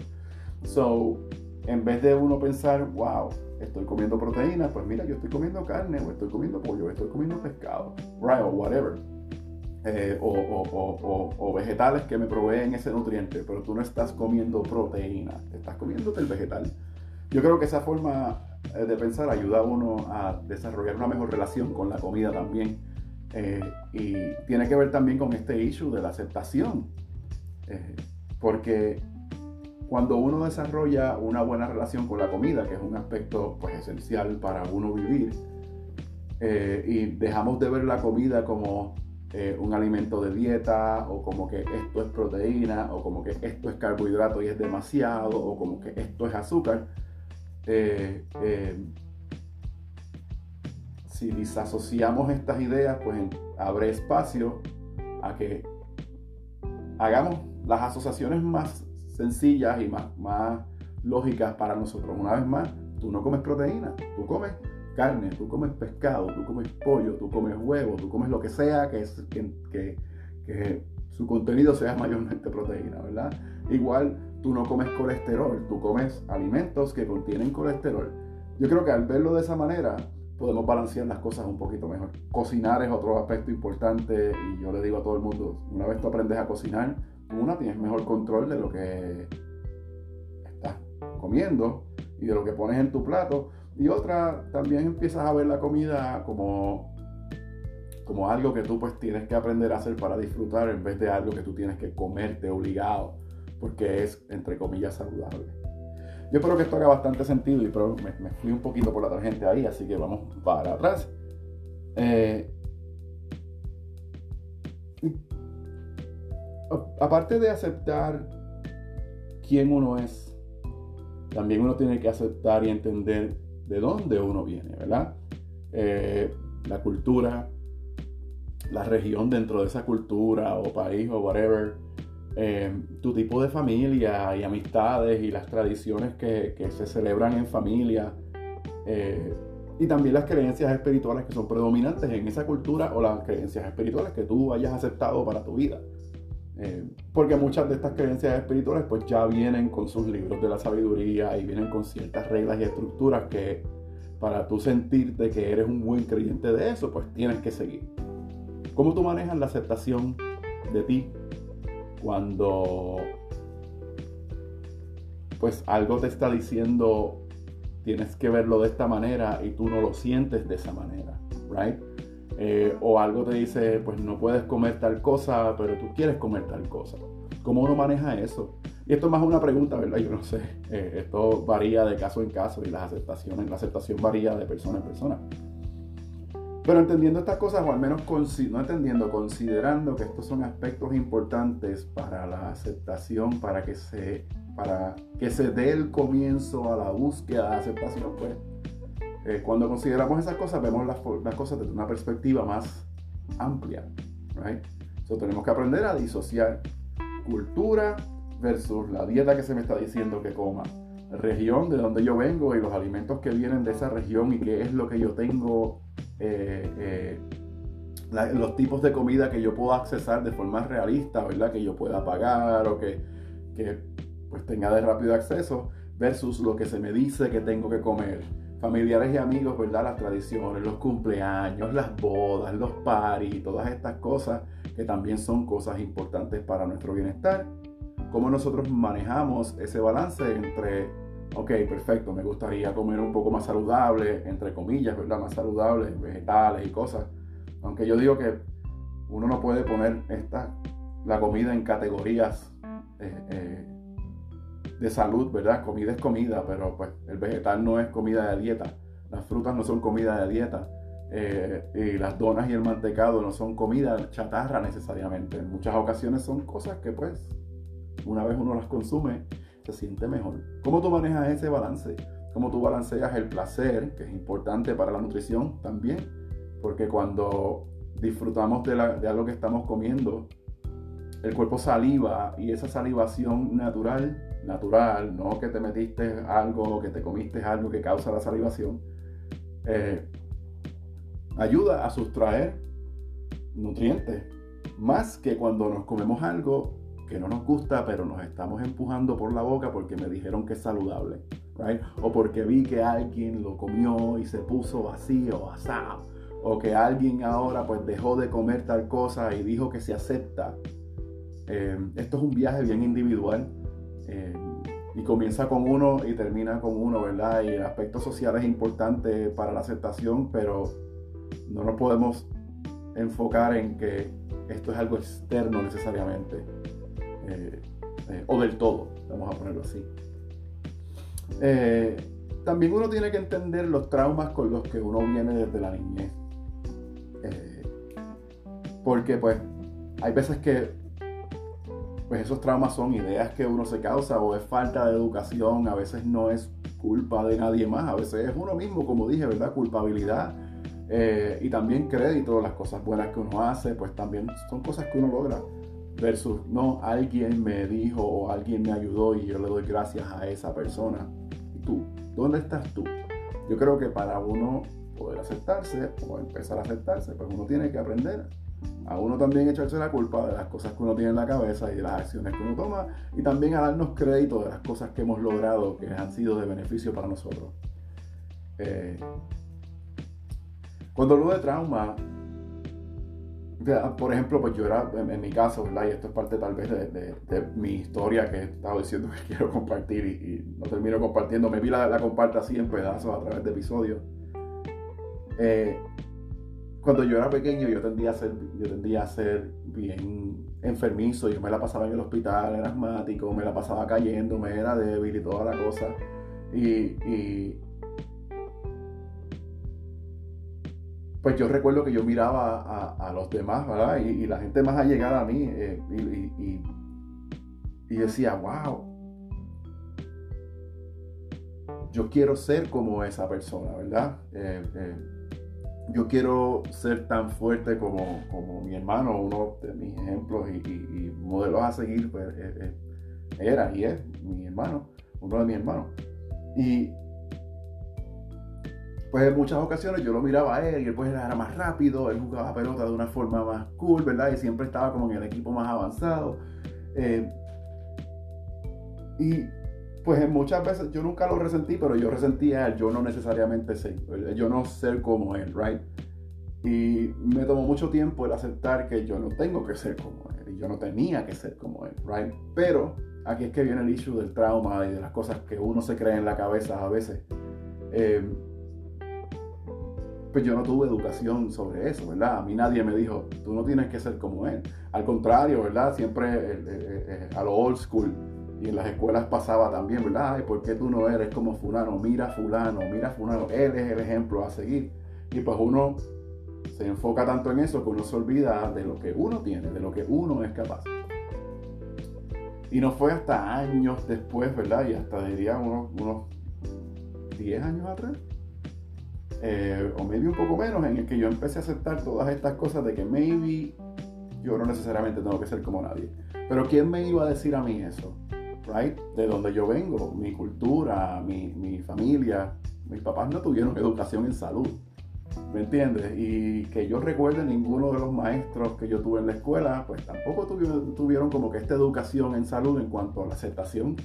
So, en vez de uno pensar, wow, estoy comiendo proteínas, pues mira, yo estoy comiendo carne, o estoy comiendo pollo, o estoy comiendo pescado, right, o whatever. Eh, o, o, o, vegetales que me proveen ese nutriente, pero tú no estás comiendo proteína, estás comiendo el vegetal. Yo creo que esa forma eh, de pensar ayuda a uno a desarrollar una mejor relación con la comida también. Eh, y tiene que ver también con este issue de la aceptación. Eh, porque cuando uno desarrolla una buena relación con la comida, que es un aspecto pues, esencial para uno vivir, y dejamos de ver la comida como un alimento de dieta, o como que esto es proteína, o como que esto es carbohidrato y es demasiado, o como que esto es azúcar, eh, eh, si disasociamos estas ideas, pues abre espacio a que hagamos las asociaciones más sencillas y más, más lógicas para nosotros. Una vez más, tú no comes proteína, tú comes carne, tú comes pescado, tú comes pollo, tú comes huevo, tú comes lo que sea que, es, que, que, su contenido sea mayormente proteína, ¿verdad? Igual tú no comes colesterol, tú comes alimentos que contienen colesterol. Yo creo que al verlo de esa manera podemos balancear las cosas un poquito mejor. Cocinar es otro aspecto importante y yo le digo a todo el mundo, una vez tú aprendes a cocinar, una tienes mejor control de lo que estás comiendo y de lo que pones en tu plato y otra, también empiezas a ver la comida como, como algo que tú pues tienes que aprender a hacer para disfrutar en vez de algo que tú tienes que comerte obligado, porque es, entre comillas, saludable. Yo espero que esto haga bastante sentido y pero me, fui un poquito por la tangente ahí, así que vamos para atrás. Eh, aparte de aceptar quién uno es, también uno tiene que aceptar y entender de dónde uno viene, ¿verdad? Eh, la cultura, la región dentro de esa cultura o país o whatever, eh, tu tipo de familia y amistades y las tradiciones que, se celebran en familia eh, y también las creencias espirituales que son predominantes en esa cultura o las creencias espirituales que tú hayas aceptado para tu vida. Porque muchas de estas creencias espirituales pues ya vienen con sus libros de la sabiduría y vienen con ciertas reglas y estructuras que para tú sentirte que eres un buen creyente de eso, pues tienes que seguir. ¿Cómo tú manejas la aceptación de ti cuando pues algo te está diciendo tienes que verlo de esta manera y tú no lo sientes de esa manera, right? Eh, o algo te dice, pues no puedes comer tal cosa, pero tú quieres comer tal cosa. ¿Cómo uno maneja eso? Y esto es más una pregunta, ¿verdad? Yo no sé. Eh, esto varía de caso en caso y las aceptaciones, la aceptación varía de persona en persona. Pero entendiendo estas cosas, o al menos no entendiendo, considerando que estos son aspectos importantes para la aceptación, para que se, para que se dé el comienzo a la búsqueda de aceptación, pues eh, cuando consideramos esas cosas, vemos las, las, cosas desde una perspectiva más amplia. Right? tenemos que aprender a disociar cultura versus la dieta que se me está diciendo que coma, región de donde yo vengo y los alimentos que vienen de esa región y qué es lo que yo tengo, eh, eh, los tipos de comida que yo puedo accesar de forma realista, ¿verdad? Que yo pueda pagar o que, que pues tenga de rápido acceso versus lo que se me dice que tengo que comer. Familiares y amigos, ¿verdad? Las tradiciones, los cumpleaños, las bodas, los paris, todas estas cosas que también son cosas importantes para nuestro bienestar. Cómo nosotros manejamos ese balance entre, ok, perfecto, me gustaría comer un poco más saludable, entre comillas, ¿verdad? Más saludable, vegetales y cosas. Aunque yo digo que uno no puede poner esta, la comida en categorías eh, eh, de salud, ¿verdad? Comida es comida, pero pues el vegetal no es comida de dieta. Las frutas no son comida de dieta eh, y las donas y el mantecado no son comida chatarra necesariamente. En muchas ocasiones son cosas que pues una vez uno las consume se siente mejor. ¿Cómo tú manejas ese balance? ¿Cómo tú balanceas el placer, que es importante para la nutrición también? Porque cuando disfrutamos de, de algo que estamos comiendo, el cuerpo saliva y esa salivación natural, natural, no que te metiste algo, que te comiste algo que causa la salivación, eh, ayuda a sustraer nutrientes, más que cuando nos comemos algo que no nos gusta, pero nos estamos empujando por la boca porque me dijeron que es saludable, right? O porque vi que alguien lo comió y se puso vacío o asado, o que alguien ahora pues dejó de comer tal cosa y dijo que se acepta. Eh, esto es un viaje bien individual eh, y comienza con uno y termina con uno, ¿verdad? Y el aspecto social es importante para la aceptación, pero no nos podemos enfocar en que esto es algo externo necesariamente, eh, eh, o del todo, vamos a ponerlo así. También uno tiene que entender los traumas con los que uno viene desde la niñez. porque pues hay veces que pues esos traumas son ideas que uno se causa o es falta de educación, a veces no es culpa de nadie más, a veces es uno mismo, como dije, ¿verdad? Culpabilidad eh, y también crédito, las cosas buenas que uno hace, pues también son cosas que uno logra. Versus, no, alguien me dijo o alguien me ayudó y yo le doy gracias a esa persona. ¿Y tú? ¿Dónde estás tú? Yo creo que para uno poder aceptarse o empezar a aceptarse, pues uno tiene que aprender a uno también echarse la culpa de las cosas que uno tiene en la cabeza y de las acciones que uno toma y también a darnos crédito de las cosas que hemos logrado que han sido de beneficio para nosotros. Eh, cuando hablo de trauma, por ejemplo, pues yo era, en, mi caso. Y esto es parte tal vez de, mi historia que he estado diciendo que quiero compartir y, no termino compartiendo. Me vi la, la comparto así en pedazos a través de episodios. Eh, cuando yo era pequeño yo tendía a ser, yo tendía a ser bien enfermizo, yo me la pasaba en el hospital, era asmático, me la pasaba cayendo, me era débil y toda la cosa. Y, pues yo recuerdo que yo miraba a, los demás, ¿verdad? Y, la gente más allegada a mí eh, y, decía, wow, yo quiero ser como esa persona, ¿verdad? Eh, eh, yo quiero ser tan fuerte como, mi hermano, uno de mis ejemplos y, modelos a seguir, pues, eh, eh, era y es mi hermano, uno de mis hermanos. Y pues en muchas ocasiones yo lo miraba a él y él pues era más rápido, él jugaba pelota de una forma más cool, ¿verdad? Y siempre estaba como en el equipo más avanzado. Eh, y pues muchas veces yo nunca lo resentí, pero yo resentía yo no necesariamente ser, yo no ser como él, right? Y me tomó mucho tiempo el aceptar que yo no tengo que ser como él y yo no tenía que ser como él, right? Pero aquí es que viene el issue del trauma y de las cosas que uno se cree en la cabeza a veces. Em, pues yo no tuve educación sobre eso, ¿verdad? A mí nadie me dijo, tú no tienes que ser como él. Al contrario, ¿verdad? Siempre eh, eh, eh, a lo old school y en las escuelas pasaba también, ¿verdad? Ay, ¿por qué tú no eres como fulano? Mira fulano, mira fulano, él es el ejemplo a seguir. Y pues uno se enfoca tanto en eso que uno se olvida de lo que uno tiene, de lo que uno es capaz. Y no fue hasta años después, ¿verdad? Y hasta diría unos, unos 10 años atrás, eh, o maybe un poco menos, en el que yo empecé a aceptar todas estas cosas de que maybe yo no necesariamente tengo que ser como nadie. Pero ¿quién me iba a decir a mí eso? De donde yo vengo, mi cultura, mi, familia. Mis papás no tuvieron educación en salud. ¿Me entiendes? Y que yo recuerde ninguno de los maestros que yo tuve en la escuela, pues tampoco tuvieron, tuvieron como que esta educación en salud en cuanto a la aceptación.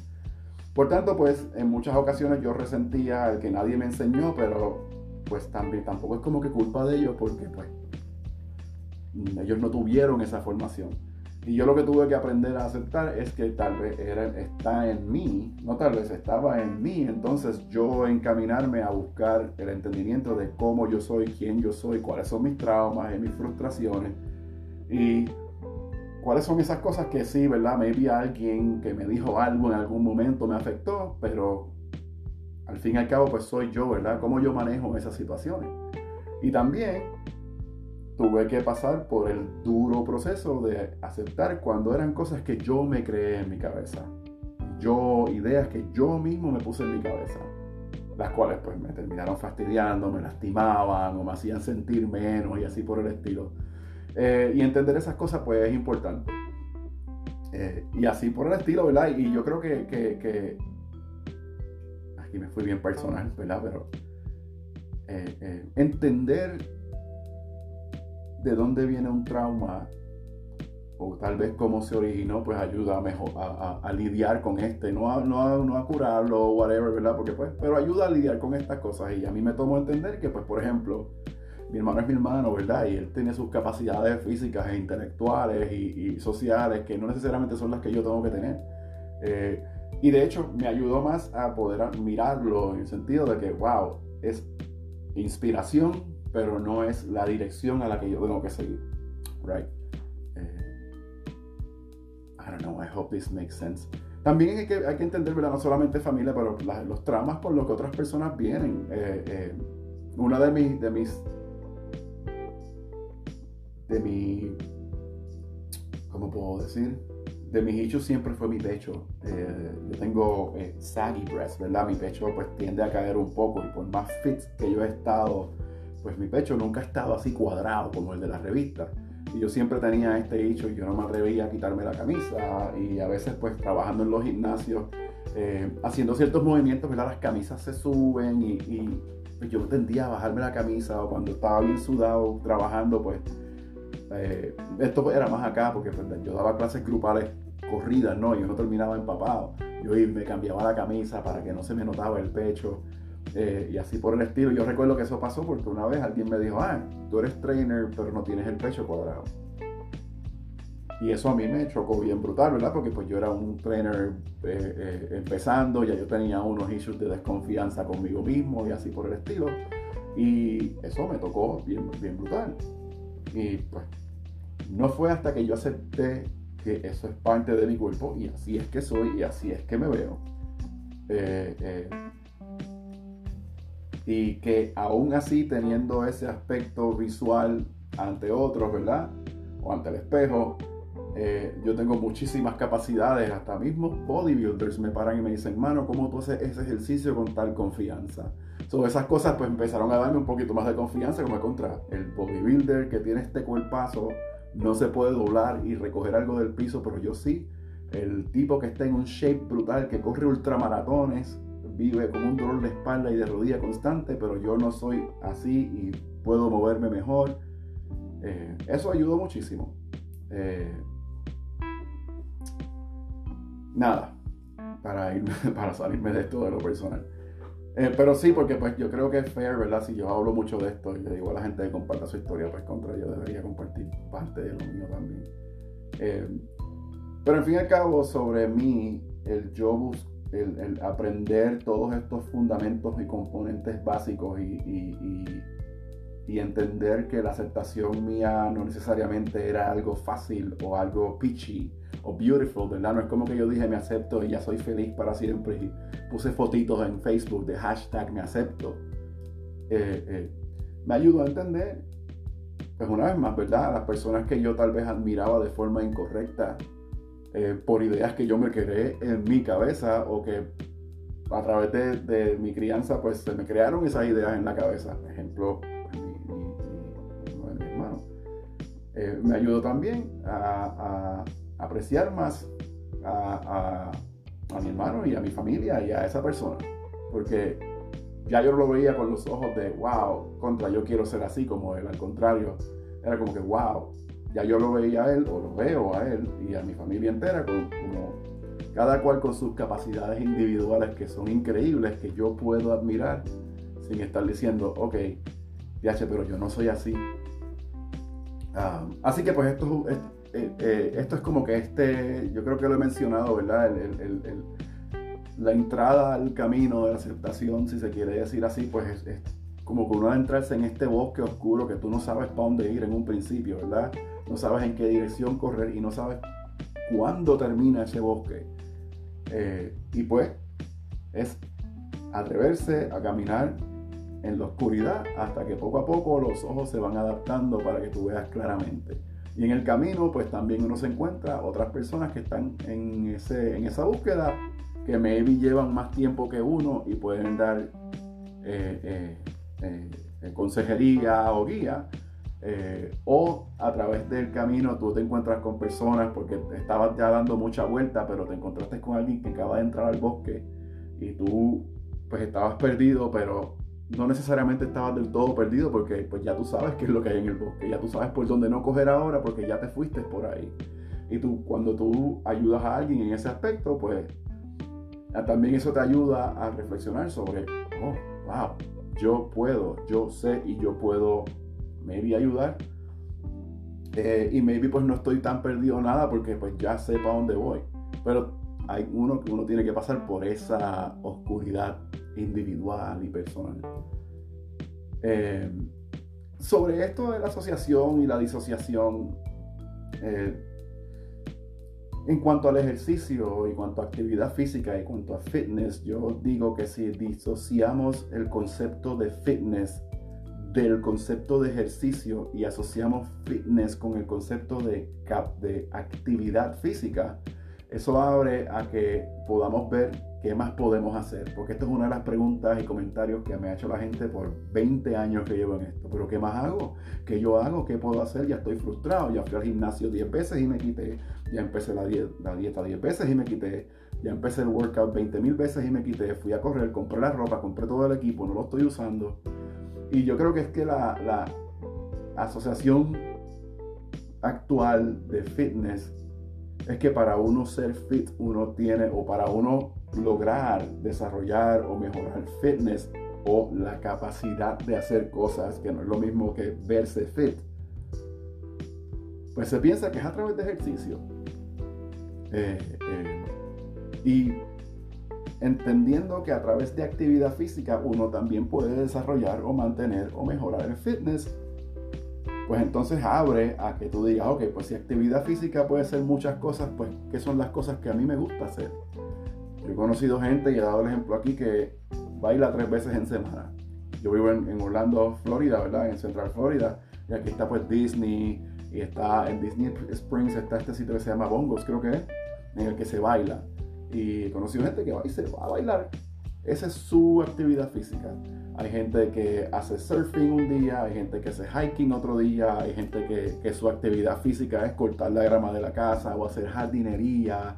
Por tanto, pues en muchas ocasiones yo resentía el que nadie me enseñó, pero pues también tampoco es como que culpa de ellos porque pues ellos no tuvieron esa formación. Y yo lo que tuve que aprender a aceptar es que tal vez era, está en mí, no tal vez estaba en mí, entonces yo encaminarme a buscar el entendimiento de cómo yo soy, quién yo soy, cuáles son mis traumas y mis frustraciones y cuáles son esas cosas que sí, ¿verdad? Maybe alguien que me dijo algo en algún momento me afectó, pero al fin y al cabo pues soy yo, ¿verdad? Cómo yo manejo esas situaciones. Y también tuve que pasar por el duro proceso de aceptar cuando eran cosas que yo me creé en mi cabeza. Yo, ideas que yo mismo me puse en mi cabeza. Las cuales pues me terminaron fastidiando, me lastimaban o me hacían sentir menos y así por el estilo. Eh, y entender esas cosas pues es importante. Eh, y así por el estilo, ¿verdad? Y yo creo que, que, aquí me fui bien personal, ¿verdad? Pero eh, entender de dónde viene un trauma o tal vez cómo se originó, pues ayuda a, mejor, a, lidiar con este, no a, no, no a curarlo whatever, ¿verdad? Porque pues, pero ayuda a lidiar con estas cosas y a mí me tomo entender que pues por ejemplo, mi hermano es mi hermano, ¿verdad? Y él tiene sus capacidades físicas e intelectuales y, sociales que no necesariamente son las que yo tengo que tener. Eh, y de hecho me ayudó más a poder mirarlo en el sentido de que, wow, es inspiración pero no es la dirección a la que yo tengo que seguir. Right? Eh, I don't know, I hope this makes sense. También hay que, hay que entender, ¿verdad? No solamente familia, pero los traumas por los que otras personas vienen. Eh, eh, una de mis, de mis, de mi, ¿cómo puedo decir? de mis issues siempre fue mi pecho. Eh, yo tengo eh, saggy breast, ¿verdad? Mi pecho pues tiende a caer un poco y por más fit que yo he estado, pues mi pecho nunca ha estado así cuadrado como el de la revista. Y yo siempre tenía este issue y yo no me atrevía a quitarme la camisa y a veces pues trabajando en los gimnasios, eh, haciendo ciertos movimientos, ¿verdad? Las camisas se suben y, y pues, yo tendía a bajarme la camisa o cuando estaba bien sudado trabajando, pues eh, esto era más acá porque pues, yo daba clases grupales corridas, ¿no? Yo no terminaba empapado. Yo me cambiaba la camisa para que no se me notaba el pecho eh, y así por el estilo. Yo recuerdo que eso pasó porque una vez alguien me dijo, ah, tú eres trainer pero no tienes el pecho cuadrado. Y eso a mí me chocó bien brutal, ¿verdad? Porque pues yo era un trainer eh, empezando, ya yo tenía unos issues de desconfianza conmigo mismo y así por el estilo. Y eso me tocó bien, bien brutal. Y pues no fue hasta que yo acepté que eso es parte de mi cuerpo y así es que soy y así es que me veo. Eh, eh, y que aún así teniendo ese aspecto visual ante otros, ¿verdad? O ante el espejo, eh, yo tengo muchísimas capacidades, hasta mismos bodybuilders me paran y me dicen, mano, ¿cómo tú haces ese ejercicio con tal confianza? So, esas cosas pues empezaron a darme un poquito más de confianza como contra el bodybuilder que tiene este cuerpazo, no se puede doblar y recoger algo del piso, pero yo sí. El tipo que está en un shape brutal, que corre ultramaratones, vive con un dolor de espalda y de rodilla constante, pero yo no soy así y puedo moverme mejor. Eh, eso ayudó muchísimo. Eh, nada, para, irme, para salirme de esto de lo personal. Eh, pero sí, porque pues yo creo que es fair, ¿verdad? Si yo hablo mucho de esto y le digo a la gente que comparta su historia, pues contra yo debería compartir parte de lo mío también. Eh, pero en fin y al cabo, sobre mí, el yo el, aprender todos estos fundamentos y componentes básicos y, entender que la aceptación mía no necesariamente era algo fácil o algo pitchy o beautiful, ¿verdad? No es como que yo dije me acepto y ya soy feliz para siempre y puse fotitos en Facebook de hashtag me acepto. Eh, eh, me ayudó a entender, pues una vez más, ¿verdad? Las personas que yo tal vez admiraba de forma incorrecta eh, por ideas que yo me creé en mi cabeza o que a través de, mi crianza pues se me crearon esas ideas en la cabeza. Por ejemplo, uno de mis hermanos. me ayudó también a apreciar más a, mi hermano y a mi familia y a esa persona. Porque ya yo lo veía con los ojos de, wow, contra, yo quiero ser así como él. Al contrario, era como que, wow, ya yo lo veía a él o lo veo a él y a mi familia entera como, cada cual con sus capacidades individuales que son increíbles, que yo puedo admirar sin estar diciendo, ok, ya, pero yo no soy así. Ah, así que pues esto, es eh, eh, esto es como que este, yo creo que lo he mencionado, ¿verdad? la entrada al camino de la aceptación, si se quiere decir así, pues es, como que uno entrarse en este bosque oscuro que tú no sabes para dónde ir en un principio, ¿verdad? No sabes en qué dirección correr y no sabes cuándo termina ese bosque. Eh, y pues es atreverse a caminar en la oscuridad hasta que poco a poco los ojos se van adaptando para que tú veas claramente. Y en el camino, pues también uno se encuentra otras personas que están en, ese, en esa búsqueda, que maybe llevan más tiempo que uno y pueden dar eh, eh, consejería o guía. O a través del camino tú te encuentras con personas porque estabas ya dando mucha vuelta, pero te encontraste con alguien que acaba de entrar al bosque y tú pues estabas perdido, pero no necesariamente estabas del todo perdido porque pues ya tú sabes qué es lo que hay en el bosque, ya tú sabes por dónde no coger ahora porque ya te fuiste por ahí. Y tú, cuando tú ayudas a alguien en ese aspecto, pues también eso te ayuda a reflexionar sobre, oh, wow, yo puedo, yo sé y yo puedo, maybe ayudar. Eh, y maybe pues no estoy tan perdido nada porque pues ya sé para dónde voy. Pero hay uno que uno tiene que pasar por esa oscuridad individual y personal. Eh, sobre esto de la asociación y la disociación, eh, en cuanto al ejercicio, en cuanto a actividad física, en cuanto a fitness, yo digo que si disociamos el concepto de fitness del concepto de ejercicio y asociamos fitness con el concepto de, de actividad física, eso abre a que podamos ver qué más podemos hacer. Porque esto es una de las preguntas y comentarios que me ha hecho la gente por 20 años que llevo en esto. Pero ¿qué más hago? ¿Qué yo hago? ¿Qué puedo hacer? Ya estoy frustrado. Ya fui al gimnasio 10 veces y me quité. Ya empecé la, la dieta 10 veces y me quité. Ya empecé el workout 20 mil veces y me quité. Fui a correr, compré la ropa, compré todo el equipo, no lo estoy usando. Y yo creo que es que la, la asociación actual de fitness es que para uno ser fit, uno tiene, o para uno lograr desarrollar o mejorar fitness o la capacidad de hacer cosas, que no es lo mismo que verse fit, pues se piensa que es a través de ejercicio. Eh, eh, y entendiendo que a través de actividad física uno también puede desarrollar o mantener o mejorar el fitness, pues entonces abre a que tú digas, ok, pues si actividad física puede ser muchas cosas, pues ¿qué son las cosas que a mí me gusta hacer? Yo he conocido gente y he dado el ejemplo aquí que baila tres veces en semana. Yo vivo en, Orlando, Florida, ¿verdad? En Central Florida. Y aquí está pues Disney y está en Disney Springs está este sitio que se llama Bongos, creo que es, en el que se baila. Y he conocido gente que va y se va a bailar. Esa es su actividad física. Hay gente que hace surfing un día, hay gente que hace hiking otro día, hay gente que, su actividad física es cortar la grama de la casa o hacer jardinería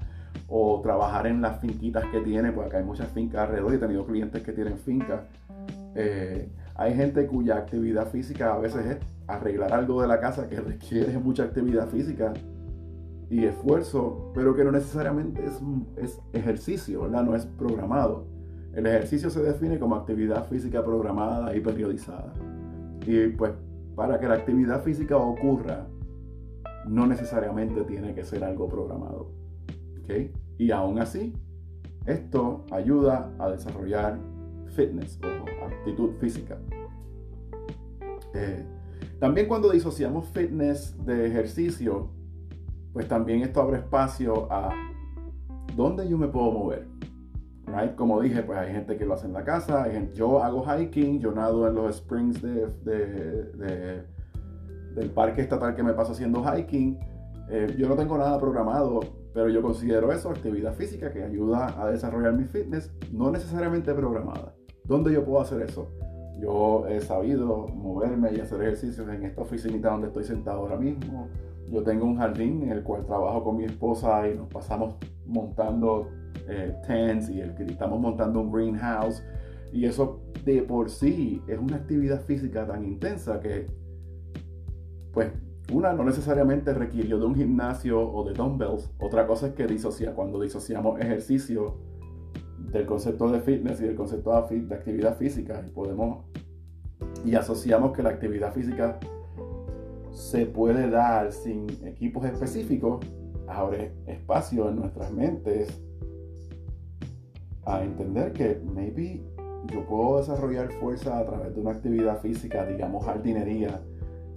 o trabajar en las finquitas que tiene, porque acá hay muchas fincas alrededor y he tenido clientes que tienen fincas. Eh, hay gente cuya actividad física a veces es arreglar algo de la casa que requiere mucha actividad física y esfuerzo, pero que no necesariamente es, es ejercicio, ¿verdad? No es programado. El ejercicio se define como actividad física programada y periodizada. Y pues para que la actividad física ocurra, no necesariamente tiene que ser algo programado. ¿okay? Y aún así, esto ayuda a desarrollar fitness o actitud física. Eh, también cuando disociamos fitness de ejercicio, pues también esto abre espacio a dónde yo me puedo mover. Como dije, pues hay gente que lo hace en la casa, yo hago hiking, yo nado en los springs de, del parque estatal que me paso haciendo hiking. Eh, yo no tengo nada programado, pero yo considero eso actividad física que ayuda a desarrollar mi fitness, no necesariamente programada. ¿Dónde yo puedo hacer eso? Yo he sabido moverme y hacer ejercicios en esta oficinita donde estoy sentado ahora mismo. Yo tengo un jardín en el cual trabajo con mi esposa y nos pasamos montando eh, tents y el estamos montando un greenhouse. Y eso de por sí es una actividad física tan intensa que, pues, una no necesariamente requirió de un gimnasio o de dumbbells. Otra cosa es que disocia, cuando disociamos ejercicio del concepto de fitness y del concepto de actividad física, y podemos y asociamos que la actividad física se puede dar sin equipos específicos, abre espacio en nuestras mentes a entender que maybe yo puedo desarrollar fuerza a través de una actividad física, digamos jardinería,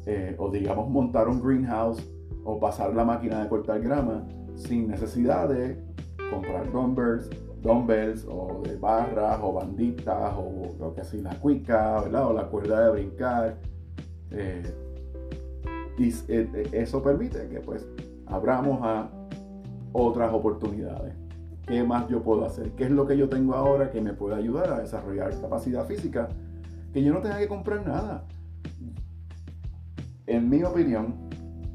eh, o digamos montar un greenhouse o pasar la máquina de cortar grama sin necesidad de comprar dumbbells, dumbbells o de barras o banditas o lo que así la cuica, ¿verdad? O la cuerda de brincar. Eh, y eh, eso permite que pues abramos a otras oportunidades. ¿Qué más yo puedo hacer? ¿Qué es lo que yo tengo ahora que me puede ayudar a desarrollar capacidad física? Que yo no tenga que comprar nada. En mi opinión,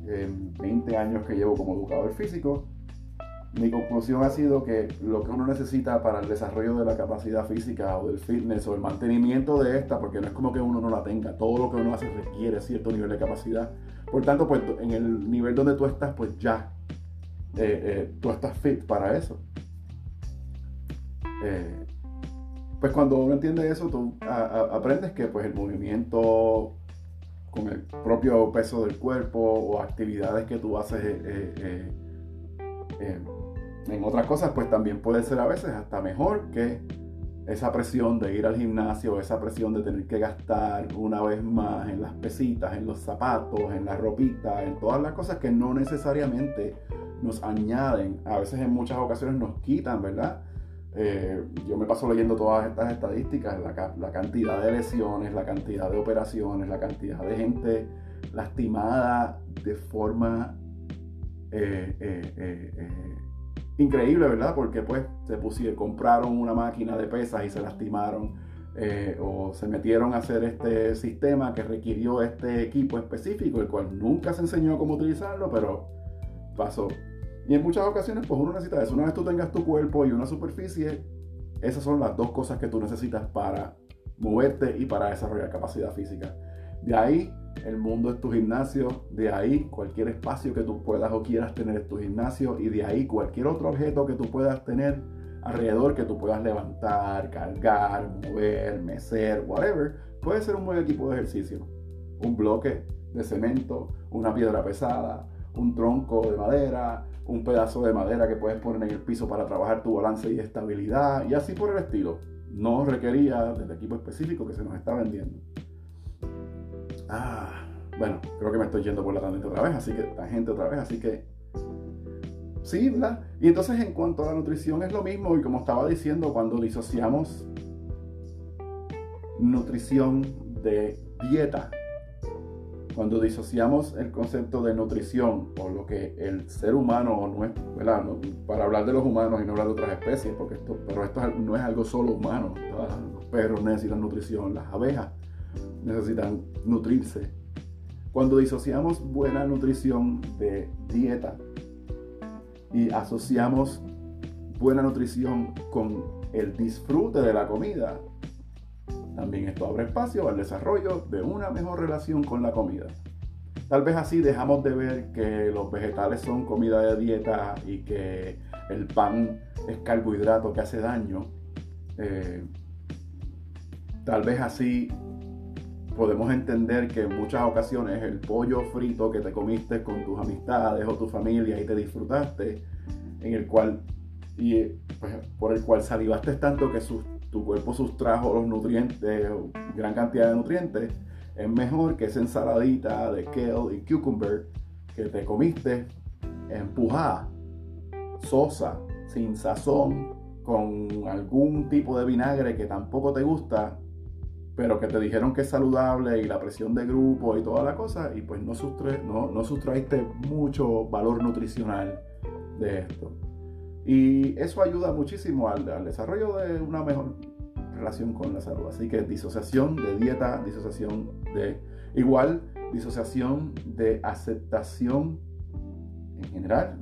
en 20 años que llevo como educador físico, mi conclusión ha sido que lo que uno necesita para el desarrollo de la capacidad física o del fitness o el mantenimiento de esta, porque no es como que uno no la tenga, todo lo que uno hace requiere cierto nivel de capacidad. Por tanto, pues en el nivel donde tú estás, pues ya, eh, eh, tú estás fit para eso. Eh, pues cuando uno entiende eso, tú aprendes que pues el movimiento con el propio peso del cuerpo o actividades que tú haces en otras cosas, pues también puede ser a veces hasta mejor que esa presión de ir al gimnasio, esa presión de tener que gastar una vez más en las pesitas, en los zapatos, en la ropita, en todas las cosas que no necesariamente nos añaden, a veces en muchas ocasiones nos quitan, ¿verdad? Eh, yo me paso leyendo todas estas estadísticas, la, cantidad de lesiones, la cantidad de operaciones, la cantidad de gente lastimada de forma eh, eh, increíble, ¿verdad? Porque pues se pusieron, compraron una máquina de pesas y se lastimaron eh, o se metieron a hacer este sistema que requirió este equipo específico, el cual nunca se enseñó cómo utilizarlo, pero pasó. Y en muchas ocasiones, pues uno necesita eso. Una vez tú tengas tu cuerpo y una superficie, esas son las dos cosas que tú necesitas para moverte y para desarrollar capacidad física. De ahí el mundo es tu gimnasio, de ahí cualquier espacio que tú puedas o quieras tener es tu gimnasio y de ahí cualquier otro objeto que tú puedas tener alrededor que tú puedas levantar, cargar, mover, mecer, whatever, puede ser un buen equipo de ejercicio. Un bloque de cemento, una piedra pesada, un tronco de madera, un pedazo de madera que puedes poner en el piso para trabajar tu balance y estabilidad y así por el estilo. No requería del equipo específico que se nos está vendiendo. Ah, bueno, creo que me estoy yendo por la tangente otra vez, así que tangente otra vez, así que sí, ¿verdad? Y entonces en cuanto a la nutrición es lo mismo y como estaba diciendo, cuando disociamos nutrición de dieta, cuando disociamos el concepto de nutrición o lo que el ser humano no es, ¿verdad? para hablar de los humanos y no hablar de otras especies, porque esto, pero esto no es algo solo humano. Los perros necesitan nutrición, las abejas necesitan nutrirse. Cuando disociamos buena nutrición de dieta y asociamos buena nutrición con el disfrute de la comida, también esto abre espacio al desarrollo de una mejor relación con la comida. Tal vez así dejamos de ver que los vegetales son comida de dieta y que el pan es carbohidrato que hace daño. Eh, tal vez así podemos entender que en muchas ocasiones el pollo frito que te comiste con tus amistades o tu familia y te disfrutaste, en el cual y pues, por el cual salivaste tanto que tu cuerpo sustrajo los nutrientes, gran cantidad de nutrientes, es mejor que esa ensaladita de kale y cucumber que te comiste empujada, sosa, sin sazón, con algún tipo de vinagre que tampoco te gusta, pero que te dijeron que es saludable y la presión de grupo y toda la cosa, y pues no, no, no sustraíste mucho valor nutricional de esto. Y eso ayuda muchísimo al, al, desarrollo de una mejor relación con la salud. Así que disociación de dieta, disociación de igual, disociación de aceptación en general.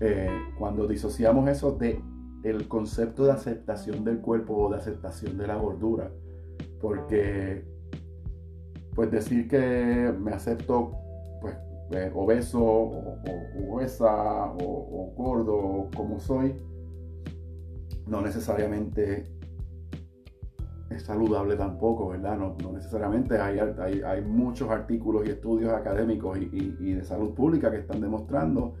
Eh, cuando disociamos eso de el concepto de aceptación del cuerpo o de aceptación de la gordura. Porque, pues decir que me acepto pues, eh, obeso o, o o, gordo como soy, no necesariamente es saludable tampoco, ¿verdad? No, necesariamente hay, hay, muchos artículos y estudios académicos y, y de salud pública que están demostrando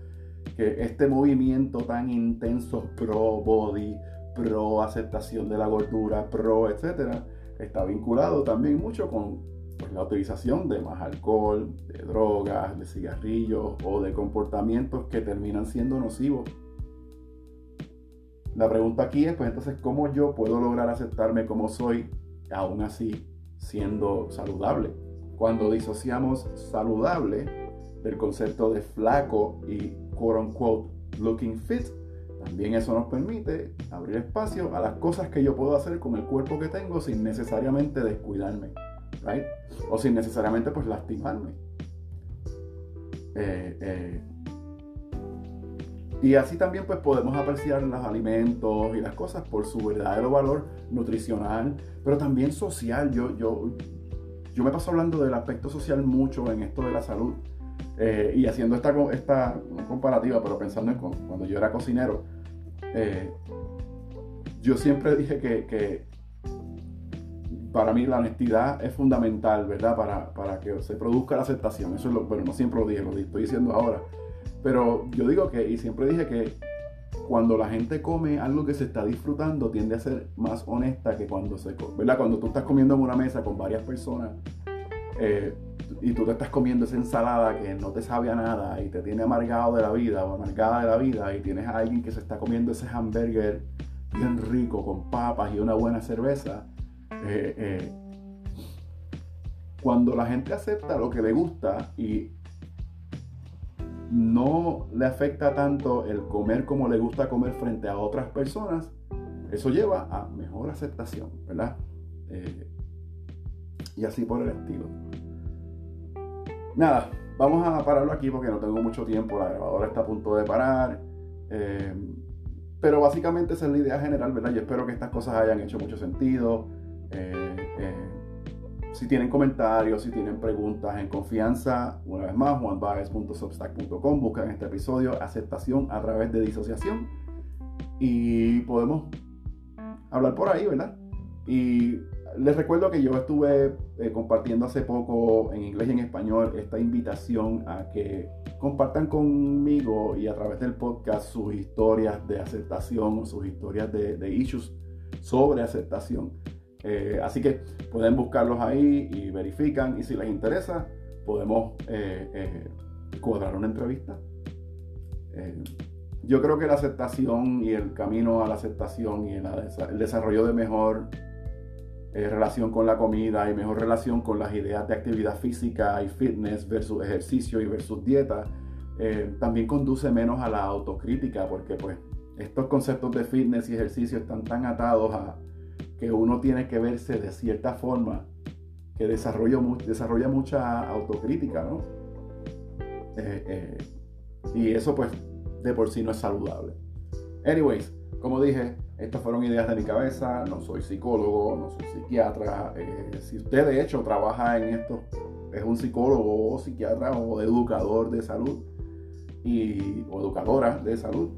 que este movimiento tan intenso pro body, pro aceptación de la gordura, pro etcétera, está vinculado también mucho con pues, la utilización de más alcohol, de drogas, de cigarrillos o de comportamientos que terminan siendo nocivos. La pregunta aquí es, pues entonces, ¿cómo yo puedo lograr aceptarme como soy, aún así siendo saludable? Cuando disociamos saludable del concepto de flaco y quote unquote looking fit, también eso nos permite abrir espacio a las cosas que yo puedo hacer con el cuerpo que tengo sin necesariamente descuidarme, right? O sin necesariamente pues lastimarme. Eh, eh, y así también pues podemos apreciar los alimentos y las cosas por su verdadero valor nutricional, pero también social. Yo, yo, yo me paso hablando del aspecto social mucho en esto de la salud. Eh, y haciendo esta, esta comparativa, pero pensando en cuando yo era cocinero, eh, yo siempre dije que, para mí la honestidad es fundamental, ¿verdad? Para, para, que se produzca la aceptación. Eso es lo, bueno, no siempre lo dije, lo estoy diciendo ahora. Pero yo digo que, y siempre dije que cuando la gente come algo que se está disfrutando, tiende a ser más honesta que cuando se come, ¿verdad? Cuando tú estás comiendo en una mesa con varias personas, eh, y tú te estás comiendo esa ensalada que no te sabe nada y te tiene amargado de la vida o amargada de la vida y tienes a alguien que se está comiendo ese hamburger bien rico con papas y una buena cerveza, eh, eh, cuando la gente acepta lo que le gusta y no le afecta tanto el comer como le gusta comer frente a otras personas, eso lleva a mejor aceptación, ¿verdad? Eh, y así por el estilo. Nada, vamos a pararlo aquí porque no tengo mucho tiempo, la grabadora está a punto de parar. Eh, pero básicamente esa es la idea general, ¿verdad? Yo espero que estas cosas hayan hecho mucho sentido. Eh, si tienen comentarios, si tienen preguntas en confianza, una vez más, juanbaez.substack.com, buscan este episodio, aceptación a través de disociación y podemos hablar por ahí, ¿verdad? Y les recuerdo que yo estuve eh, compartiendo hace poco en inglés y en español esta invitación a que compartan conmigo y a través del podcast sus historias de aceptación sus historias de, de issues sobre aceptación. Eh, así que pueden buscarlos ahí y verifican y si les interesa podemos eh, eh, cuadrar una entrevista. yo creo que la aceptación y el camino a la aceptación y el desarrollo de mejor relación con la comida y mejor relación con las ideas de actividad física y fitness versus ejercicio y versus dieta también conduce menos a la autocrítica porque pues estos conceptos de fitness y ejercicio están tan atados a, que uno tiene que verse de cierta forma que desarrolla, desarrolla mucha autocrítica, ¿no? Eh, eh, y eso pues de por sí no es saludable. Anyways, como dije, estas fueron ideas de mi cabeza, no soy psicólogo, no soy psiquiatra. Eh, si usted de hecho trabaja en esto, es un psicólogo o psiquiatra o educador de salud y, o educadora de salud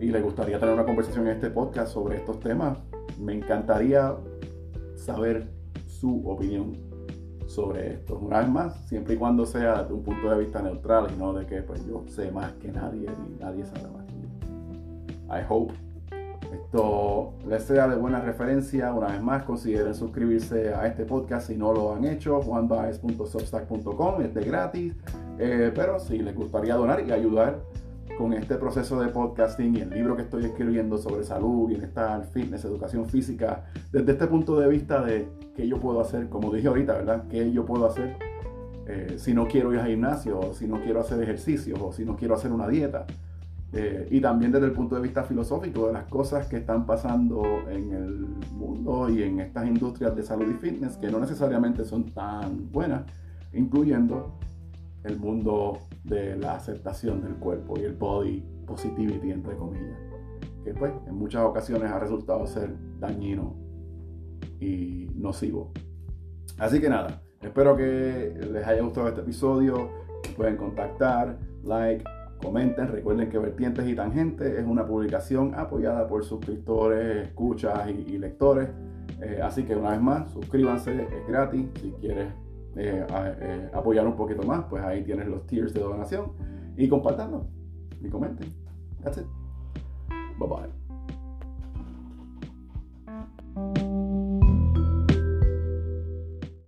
y le gustaría tener una conversación en este podcast sobre estos temas, me encantaría saber su opinión sobre esto. Una vez más, siempre y cuando sea de un punto de vista neutral y no de que pues, yo sé más que nadie y nadie sabe más. I hope esto les sea de buena referencia. Una vez más, consideren suscribirse a este podcast si no lo han hecho. juanbaez.substack.com es de gratis. Eh, pero si les gustaría donar y ayudar con este proceso de podcasting y el libro que estoy escribiendo sobre salud, bienestar, fitness, educación física, desde este punto de vista de qué yo puedo hacer, como dije ahorita, ¿verdad? ¿Qué yo puedo hacer eh, si no quiero ir al gimnasio, o si no quiero hacer ejercicios, o si no quiero hacer una dieta? Eh, y también desde el punto de vista filosófico de las cosas que están pasando en el mundo y en estas industrias de salud y fitness que no necesariamente son tan buenas, incluyendo el mundo de la aceptación del cuerpo y el body positivity, entre comillas, que pues en muchas ocasiones ha resultado ser dañino y nocivo. Así que nada, espero que les haya gustado este episodio, pueden contactar, like, comenten, recuerden que Vertientes y Tangentes es una publicación apoyada por suscriptores, escuchas y, lectores. Eh, así que una vez más, suscríbanse, es gratis. Si quieres eh, eh, apoyar un poquito más, pues ahí tienes los tiers de donación y compartanlo y comenten. That's it. Bye bye.